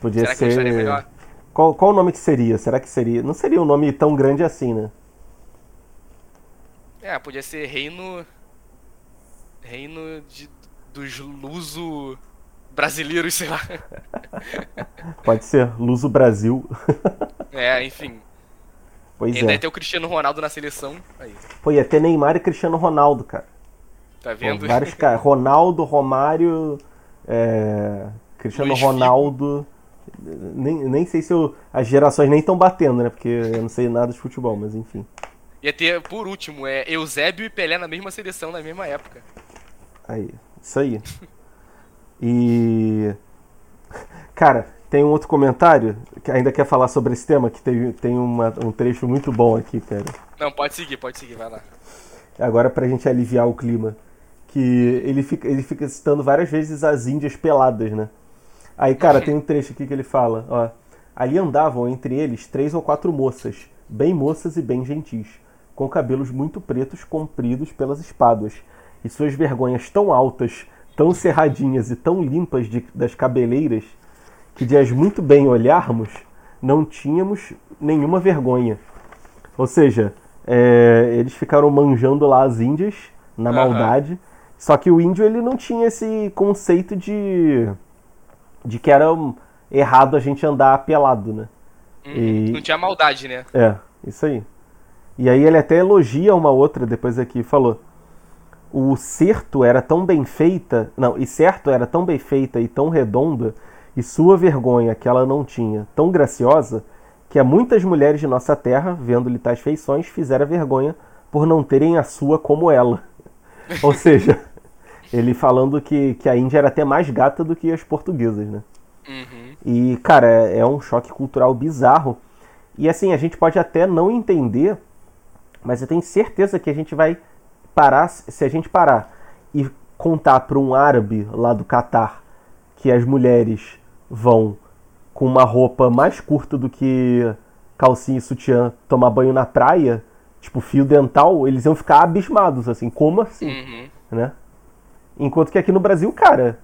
Podia será ser. Que melhor? Qual, qual o nome que seria? Será que seria. Não seria um nome tão grande assim, né? É, podia ser reino. Reino de, dos luso brasileiros, sei lá. Pode ser, Luso Brasil. é, enfim. Pois Ainda é. ia ter o Cristiano Ronaldo na seleção. Aí. Pô, ia ter Neymar e Cristiano Ronaldo, cara. Tá vendo? Pô, vários caras. Ronaldo, Romário, é... Cristiano Luiz Ronaldo. Nem, nem sei se eu... as gerações nem estão batendo, né? Porque eu não sei nada de futebol, mas enfim. Ia ter, por último, é Eusébio e Pelé na mesma seleção, na mesma época. Aí, isso aí. e. Cara, tem um outro comentário que ainda quer falar sobre esse tema, que tem, tem uma, um trecho muito bom aqui, cara. Não, pode seguir, pode seguir, vai lá. Agora pra gente aliviar o clima. Que ele fica, ele fica citando várias vezes as índias peladas, né? Aí, cara, tem um trecho aqui que ele fala, ó. Ali andavam entre eles três ou quatro moças, bem moças e bem gentis com cabelos muito pretos compridos pelas espáduas, e suas vergonhas tão altas, tão cerradinhas e tão limpas de, das cabeleiras, que de as muito bem olharmos, não tínhamos nenhuma vergonha. Ou seja, é, eles ficaram manjando lá as índias, na uhum. maldade, só que o índio ele não tinha esse conceito de, de que era errado a gente andar pelado, né? Uhum. E... Não tinha maldade, né? É, isso aí. E aí ele até elogia uma outra depois aqui, falou: o certo era tão bem feita, não, e certo era tão bem feita e tão redonda, e sua vergonha que ela não tinha, tão graciosa, que a muitas mulheres de nossa terra, vendo-lhe tais feições, fizeram vergonha por não terem a sua como ela. Ou seja, ele falando que, que a Índia era até mais gata do que as portuguesas, né? Uhum. E, cara, é, é um choque cultural bizarro. E assim, a gente pode até não entender, mas eu tenho certeza que a gente vai parar, se a gente parar e contar para um árabe lá do Catar que as mulheres vão com uma roupa mais curta do que calcinha e sutiã tomar banho na praia, tipo fio dental, eles iam ficar abismados, assim, como assim? Uhum. Né? Enquanto que aqui no Brasil, cara,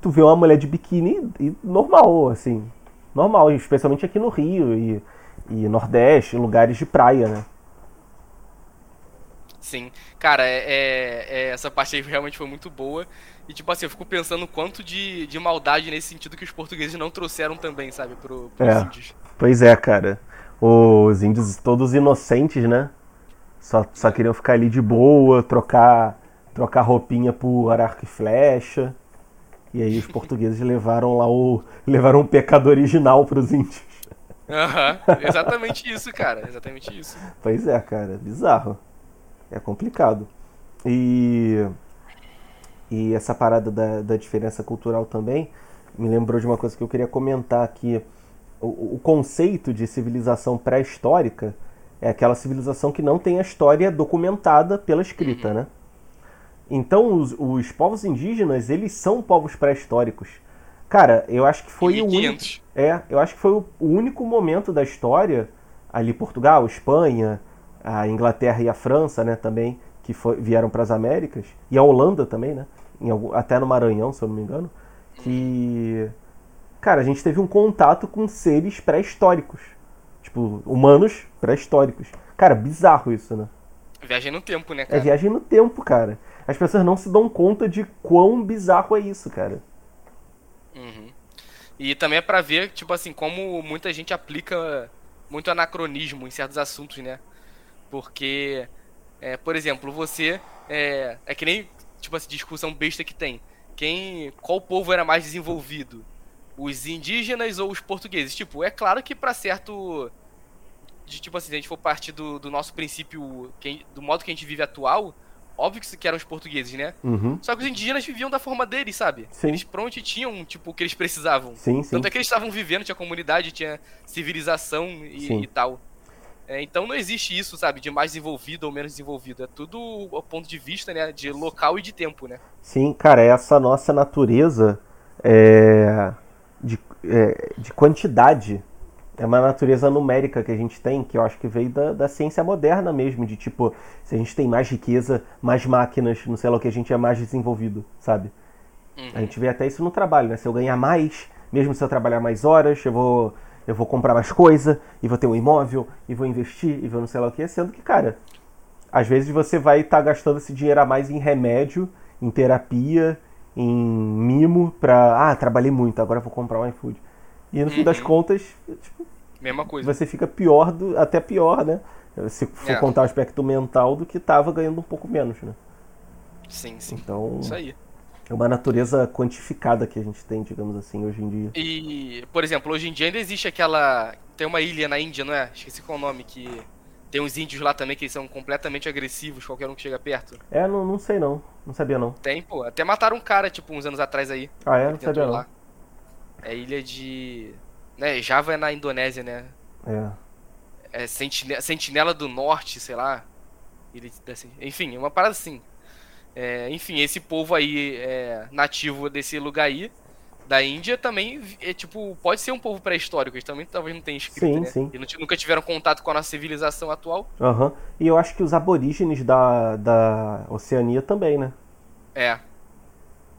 tu vê uma mulher de biquíni e normal, assim. Normal, especialmente aqui no Rio e, e Nordeste, lugares de praia, né? Sim. Cara, é, é, é, essa parte aí realmente foi muito boa. E, tipo assim, eu fico pensando quanto de, de maldade nesse sentido que os portugueses não trouxeram também, sabe, pro, pros é. índios. Pois é, cara. Os índios todos inocentes, né? Só, só queriam ficar ali de boa, trocar, trocar roupinha por arco e flecha. E aí os portugueses levaram lá o. levaram um pecado original pros índios. Aham, uhum, exatamente isso, cara. Exatamente isso. Pois é, cara, bizarro. É complicado. E. E essa parada da, da diferença cultural também me lembrou de uma coisa que eu queria comentar aqui. O, o conceito de civilização pré-histórica é aquela civilização que não tem a história documentada pela escrita, uhum. né? Então, os, os povos indígenas, eles são povos pré-históricos. Cara, eu acho que foi o único. É, eu acho que foi o, o único momento da história, ali Portugal, Espanha, a Inglaterra e a França, né, também, que foi, vieram para as Américas, e a Holanda também, né, algum, até no Maranhão, se eu não me engano, que, cara, a gente teve um contato com seres pré-históricos, tipo, humanos pré-históricos. Cara, bizarro isso, né? Viagem no tempo, né, cara? É viagem no tempo, cara as pessoas não se dão conta de quão bizarro é isso, cara. Uhum. E também é pra ver, tipo assim, como muita gente aplica muito anacronismo em certos assuntos, né? Porque, é, por exemplo, você. É, é que nem, tipo assim, discussão besta que tem. Quem. Qual povo era mais desenvolvido? Os indígenas ou os portugueses? Tipo, é claro que para certo. De, tipo assim, se a gente for partir do, do nosso princípio, que, do modo que a gente vive atual, Óbvio que eram os portugueses, né? Uhum. Só que os indígenas viviam da forma deles, sabe? Sim. Eles pronto tinham, tipo, o que eles precisavam. Sim, sim. Tanto é que eles estavam vivendo, tinha comunidade, tinha civilização e, e tal. É, então não existe isso, sabe, de mais desenvolvido ou menos desenvolvido. É tudo o ponto de vista, né, de local e de tempo, né? Sim, cara, essa nossa natureza é, de, é, de quantidade é uma natureza numérica que a gente tem, que eu acho que veio da, da ciência moderna mesmo, de tipo, se a gente tem mais riqueza, mais máquinas, não sei lá o que, a gente é mais desenvolvido, sabe? Uhum. A gente vê até isso no trabalho, né? Se eu ganhar mais, mesmo se eu trabalhar mais horas, eu vou, eu vou comprar mais coisa, e vou ter um imóvel, e vou investir, e vou não sei lá o que, sendo que, cara, às vezes você vai estar tá gastando esse dinheiro a mais em remédio, em terapia, em mimo, pra, ah, trabalhei muito, agora vou comprar um iFood. E no uhum. fim das uhum. contas, tipo, Mesma coisa. Você fica pior, do, até pior, né? Se for é. contar o aspecto mental do que estava ganhando um pouco menos, né? Sim, sim. Então, Isso aí. É uma natureza quantificada que a gente tem, digamos assim, hoje em dia. E, por exemplo, hoje em dia ainda existe aquela. Tem uma ilha na Índia, não é? Esqueci qual é o nome, que. Tem uns índios lá também que são completamente agressivos, qualquer um que chega perto. É, não, não sei não. Não sabia não. Tem, pô. Até mataram um cara, tipo, uns anos atrás aí. Ah, é? Não sabia lá. É ilha de. Né, Java é na Indonésia, né? É. é Sentinela, Sentinela do Norte, sei lá. Enfim, uma parada assim. É, enfim, esse povo aí é, nativo desse lugar aí, da Índia, também é tipo, pode ser um povo pré-histórico, eles também talvez não tenham escrito, sim, né? Sim. E nunca tiveram contato com a nossa civilização atual. Aham. Uhum. E eu acho que os aborígenes da, da Oceania também, né? É.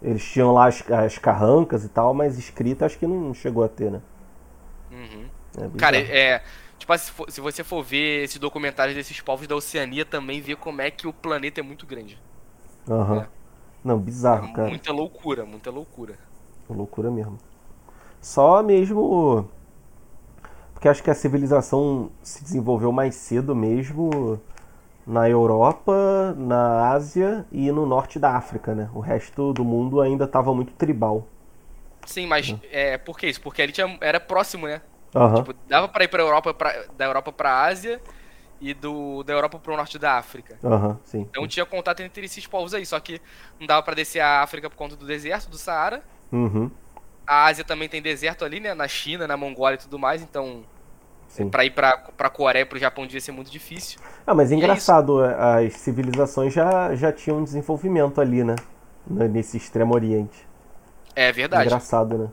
Eles tinham lá as, as carrancas e tal, mas escrita acho que não chegou a ter, né? Uhum. É Cara, é. Tipo, se, for, se você for ver esses documentários desses povos da Oceania, também vê como é que o planeta é muito grande. Aham. Uhum. É. Não, bizarro, é cara. Muita loucura, muita loucura. Loucura mesmo. Só mesmo. Porque acho que a civilização se desenvolveu mais cedo mesmo na Europa, na Ásia e no norte da África, né? O resto do mundo ainda estava muito tribal. Sim, mas Uhum. é, por que isso? Porque ali tinha, era próximo, né? Aham. Tipo, dava pra ir pra Europa, pra, da Europa pra Ásia e do, da Europa pro norte da África. Aham, sim. Então tinha contato entre esses povos aí, só que não dava pra descer a África por conta do deserto, do Saara. Uhum. A Ásia também tem deserto ali, né? Na China, na Mongólia e tudo mais, então Sim. pra ir pra, pra Coreia e pro Japão devia ser muito difícil. Ah, mas é é engraçado, as civilizações já, já tinham um desenvolvimento ali, né? Nesse extremo oriente. É verdade. Engraçado, né?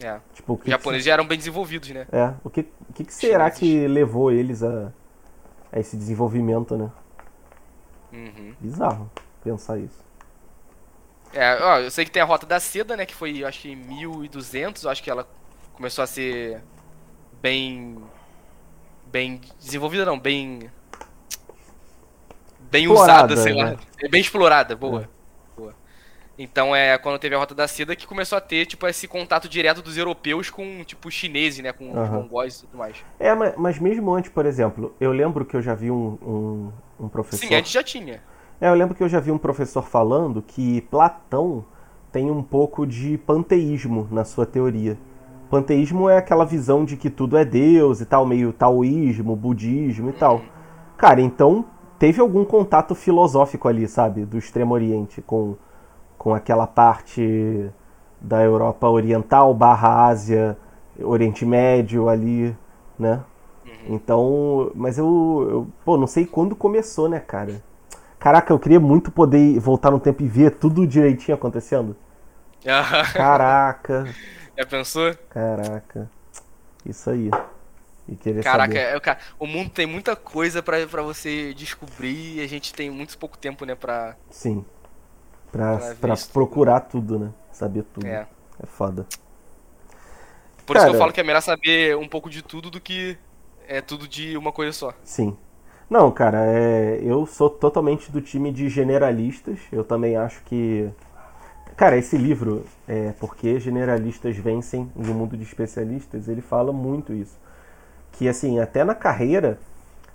É. Tipo, o que Os japoneses já eram bem desenvolvidos, né? É, o que, o que, que será Chineses. que levou eles a, a esse desenvolvimento, né? Uhum. Bizarro pensar isso. É, ó, eu sei que tem a Rota da Seda, né? Que foi, eu acho que em 1200, eu acho que ela começou a ser bem. Bem desenvolvida, não, bem. Bem Explorada, usada, sei né? lá. É bem explorada, boa. boa. Então é quando teve a Rota da Seda que começou a ter, tipo, esse contato direto dos europeus com, tipo, os chineses, né? Com os Aham. mongóis e tudo mais. É, mas, mas mesmo antes, por exemplo, eu lembro que eu já vi um, um, um professor. Sim, antes já tinha. É, eu lembro que eu já vi um professor falando que Platão tem um pouco de panteísmo na sua teoria. Panteísmo é aquela visão de que tudo é Deus e tal, meio taoísmo, budismo e tal. Cara, então teve algum contato filosófico ali, sabe, do Extremo Oriente com, com aquela parte da Europa Oriental barra Ásia, Oriente Médio ali, né? Então, mas eu, eu, pô, não sei quando começou, né, cara? Caraca, eu queria muito poder voltar no tempo e ver tudo direitinho acontecendo. Caraca, Já pensou? caraca. Isso aí. E querer Caraca, saber. é, o cara- o mundo tem muita coisa pra, pra você descobrir e a gente tem muito pouco tempo, né, pra... Sim. Pra, Pra pra procurar tudo, né? Saber tudo. É. É foda. Por isso que Cara- eu falo que é melhor saber um pouco de tudo do que é tudo de uma coisa só. Sim. Não, cara, é, eu sou totalmente do time de generalistas. Eu também acho que. Cara, esse livro, é Porque Generalistas Vencem no Mundo de Especialistas, ele fala muito isso. Que, assim, até na carreira,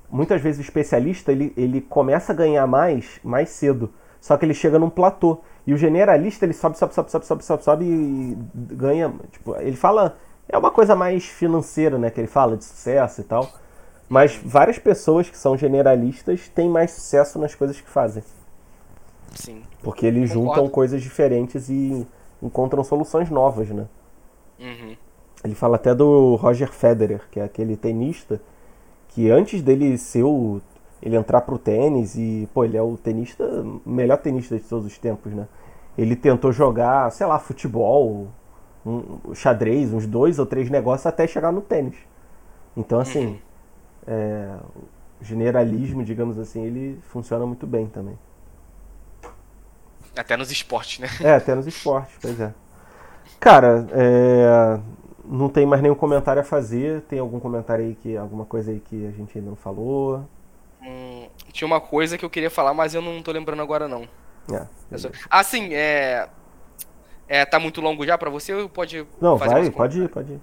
muitas vezes o especialista ele, ele começa a ganhar mais mais cedo. Só que ele chega num platô. E o generalista, ele sobe, sobe, sobe, sobe, sobe, sobe, sobe e ganha. Tipo, ele fala. É uma coisa mais financeira, né? Que ele fala de sucesso e tal. Mas várias pessoas que são generalistas têm mais sucesso nas coisas que fazem. Sim. Porque eles Concordo. juntam coisas diferentes e encontram soluções novas, né? Uhum. Ele fala até do Roger Federer, que é aquele tenista que antes dele ser o. ele entrar pro tênis e, pô, ele é o tenista, melhor tenista de todos os tempos, né? Ele tentou jogar, sei lá, futebol, um, xadrez, uns dois ou três negócios até chegar no tênis. Então, assim, é, o generalismo, digamos assim, ele funciona muito bem também. Até nos esportes, né? É, até nos esportes, pois é. Cara, é, não tem mais nenhum comentário a fazer. Tem algum comentário aí que. alguma coisa aí que a gente ainda não falou? Hum, tinha uma coisa que eu queria falar, mas eu não tô lembrando agora não. É. Só- Ah, é... é. Tá muito longo já pra você ou pode Não, vai, pode ir, pode ir.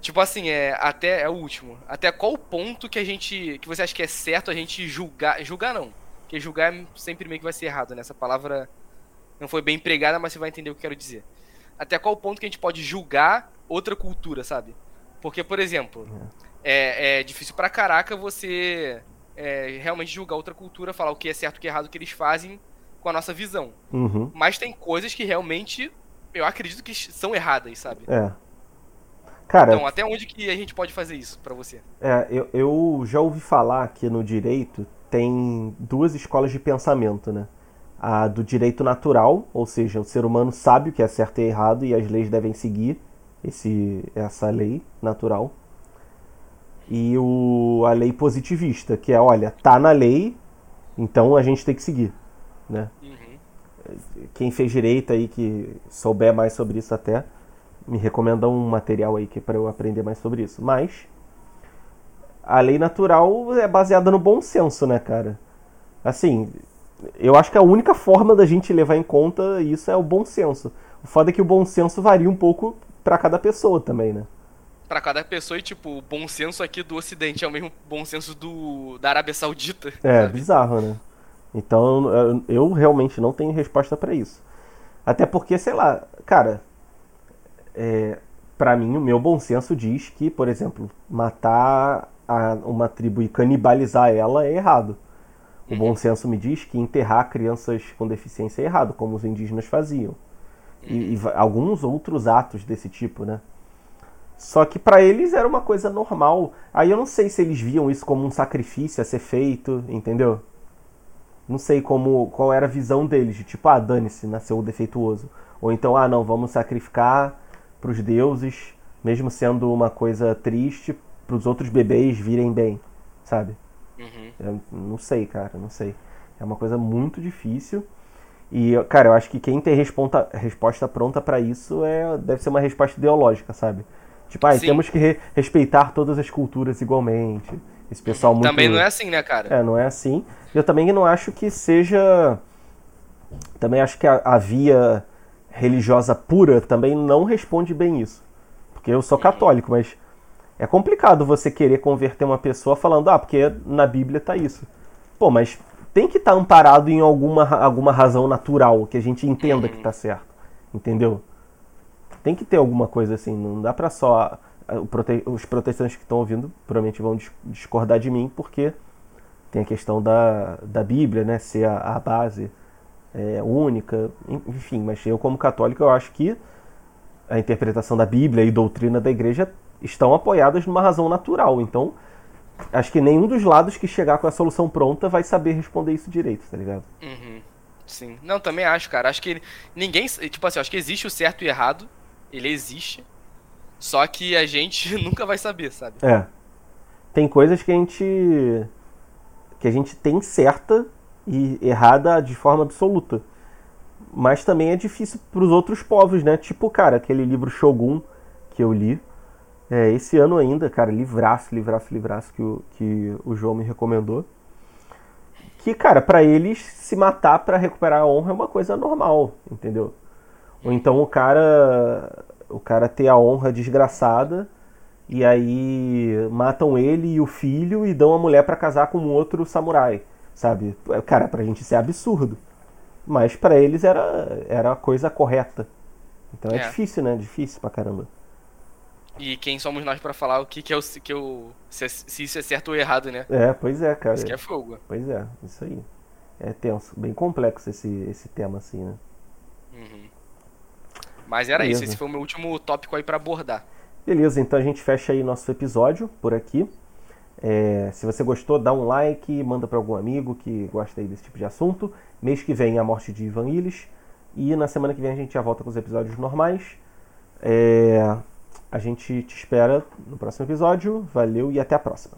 Tipo assim, é até é o último. Até qual ponto que a gente que você acha que é certo a gente julgar, julgar não. Porque julgar sempre meio que vai ser errado, né? Essa palavra não foi bem empregada, mas você vai entender o que eu quero dizer. Até qual ponto que a gente pode julgar outra cultura, sabe? Porque, por exemplo, é, é difícil pra caraca você é, realmente julgar outra cultura, falar o que é certo e o que é errado que eles fazem com a nossa visão. Uhum. Mas tem coisas que realmente eu acredito que são erradas, sabe? É. Cara, Então, até onde que a gente pode fazer isso pra você? é, eu, eu já ouvi falar que no direito tem duas escolas de pensamento, né? A do direito natural, ou seja, o ser humano sabe o que é certo e errado e as leis devem seguir esse, essa lei natural. E o, a lei positivista, que é, olha, tá na lei, então a gente tem que seguir, né? Uhum. Quem fez direito aí que souber mais sobre isso até me recomenda um material aí que para eu aprender mais sobre isso. Mas a lei natural é baseada no bom senso, né, cara? Assim, eu acho que a única forma da gente levar em conta isso é o bom senso. O foda é que o bom senso varia um pouco para cada pessoa também, né? Para cada pessoa e, tipo, o bom senso aqui do Ocidente é o mesmo bom senso do da Arábia Saudita. É, sabe? bizarro, né? Então, eu realmente não tenho resposta para isso. Até porque, sei lá, cara, é, para mim, o meu bom senso diz que, por exemplo, matar a, uma tribo e canibalizar ela é errado. O bom senso me diz que enterrar crianças com deficiência é errado, como os indígenas faziam. E, e alguns outros atos desse tipo, né? Só que para eles era uma coisa normal. Aí eu não sei se eles viam isso como um sacrifício a ser feito, entendeu? Não sei como qual era a visão deles, de tipo, ah, dane-se, nasceu defeituoso. Ou então, ah, não, vamos sacrificar para os deuses, mesmo sendo uma coisa triste, para os outros bebês virem bem, sabe? Uhum. Eu não sei, cara, não sei. É uma coisa muito difícil. E, cara, eu acho que quem tem responta, resposta pronta para isso é deve ser uma resposta ideológica, sabe? Tipo, ah, temos que re respeitar todas as culturas igualmente. Esse pessoal muito... Também não é assim, né, cara? É, não é assim. Eu também não acho que seja. Também acho que a, a via religiosa pura também não responde bem isso. Porque eu sou uhum. católico, mas é complicado você querer converter uma pessoa falando, ah, porque na Bíblia tá isso. Pô, mas tem que estar tá amparado em alguma, alguma razão natural, que a gente entenda que tá certo. Entendeu? Tem que ter alguma coisa assim, não dá pra só. Os protestantes que estão ouvindo provavelmente vão discordar de mim, porque tem a questão da, da Bíblia, né? Ser a, a base é, única, enfim, mas eu como católico eu acho que a interpretação da Bíblia e doutrina da igreja estão apoiadas numa razão natural. Então, acho que nenhum dos lados que chegar com a solução pronta vai saber responder isso direito, tá ligado? Uhum. Sim. Não, também acho, cara. Acho que ninguém. Tipo assim, acho que existe o certo e o errado. Ele existe. Só que a gente nunca vai saber, sabe? É. Tem coisas que a gente. que a gente tem certa e errada de forma absoluta. Mas também é difícil para os outros povos, né? Tipo, cara, aquele livro Shogun que eu li é, esse ano ainda, cara, livraço, livraço, livraço que o, que o João me recomendou. Que, cara, para eles se matar para recuperar a honra é uma coisa normal, entendeu? Ou então o cara o cara ter a honra desgraçada e aí matam ele e o filho e dão a mulher para casar com outro samurai, sabe? Cara, pra gente isso é absurdo. Mas para eles era era a coisa correta. Então é, é difícil, né? Difícil pra caramba. E quem somos nós para falar o que, que é o que eu se, se, isso é certo ou errado, né? É, pois é, cara. Isso que é fogo. Pois é, isso aí. É tenso, bem complexo esse, esse tema assim, né? Uhum. Mas era Beleza. isso, esse foi o meu último tópico aí para abordar. Beleza, então a gente fecha aí nosso episódio por aqui. É, se você gostou, dá um like, manda para algum amigo que gosta aí desse tipo de assunto. Mês que vem a morte de Ivan Illich. E na semana que vem a gente já volta com os episódios normais. É, a gente te espera no próximo episódio. Valeu e até a próxima.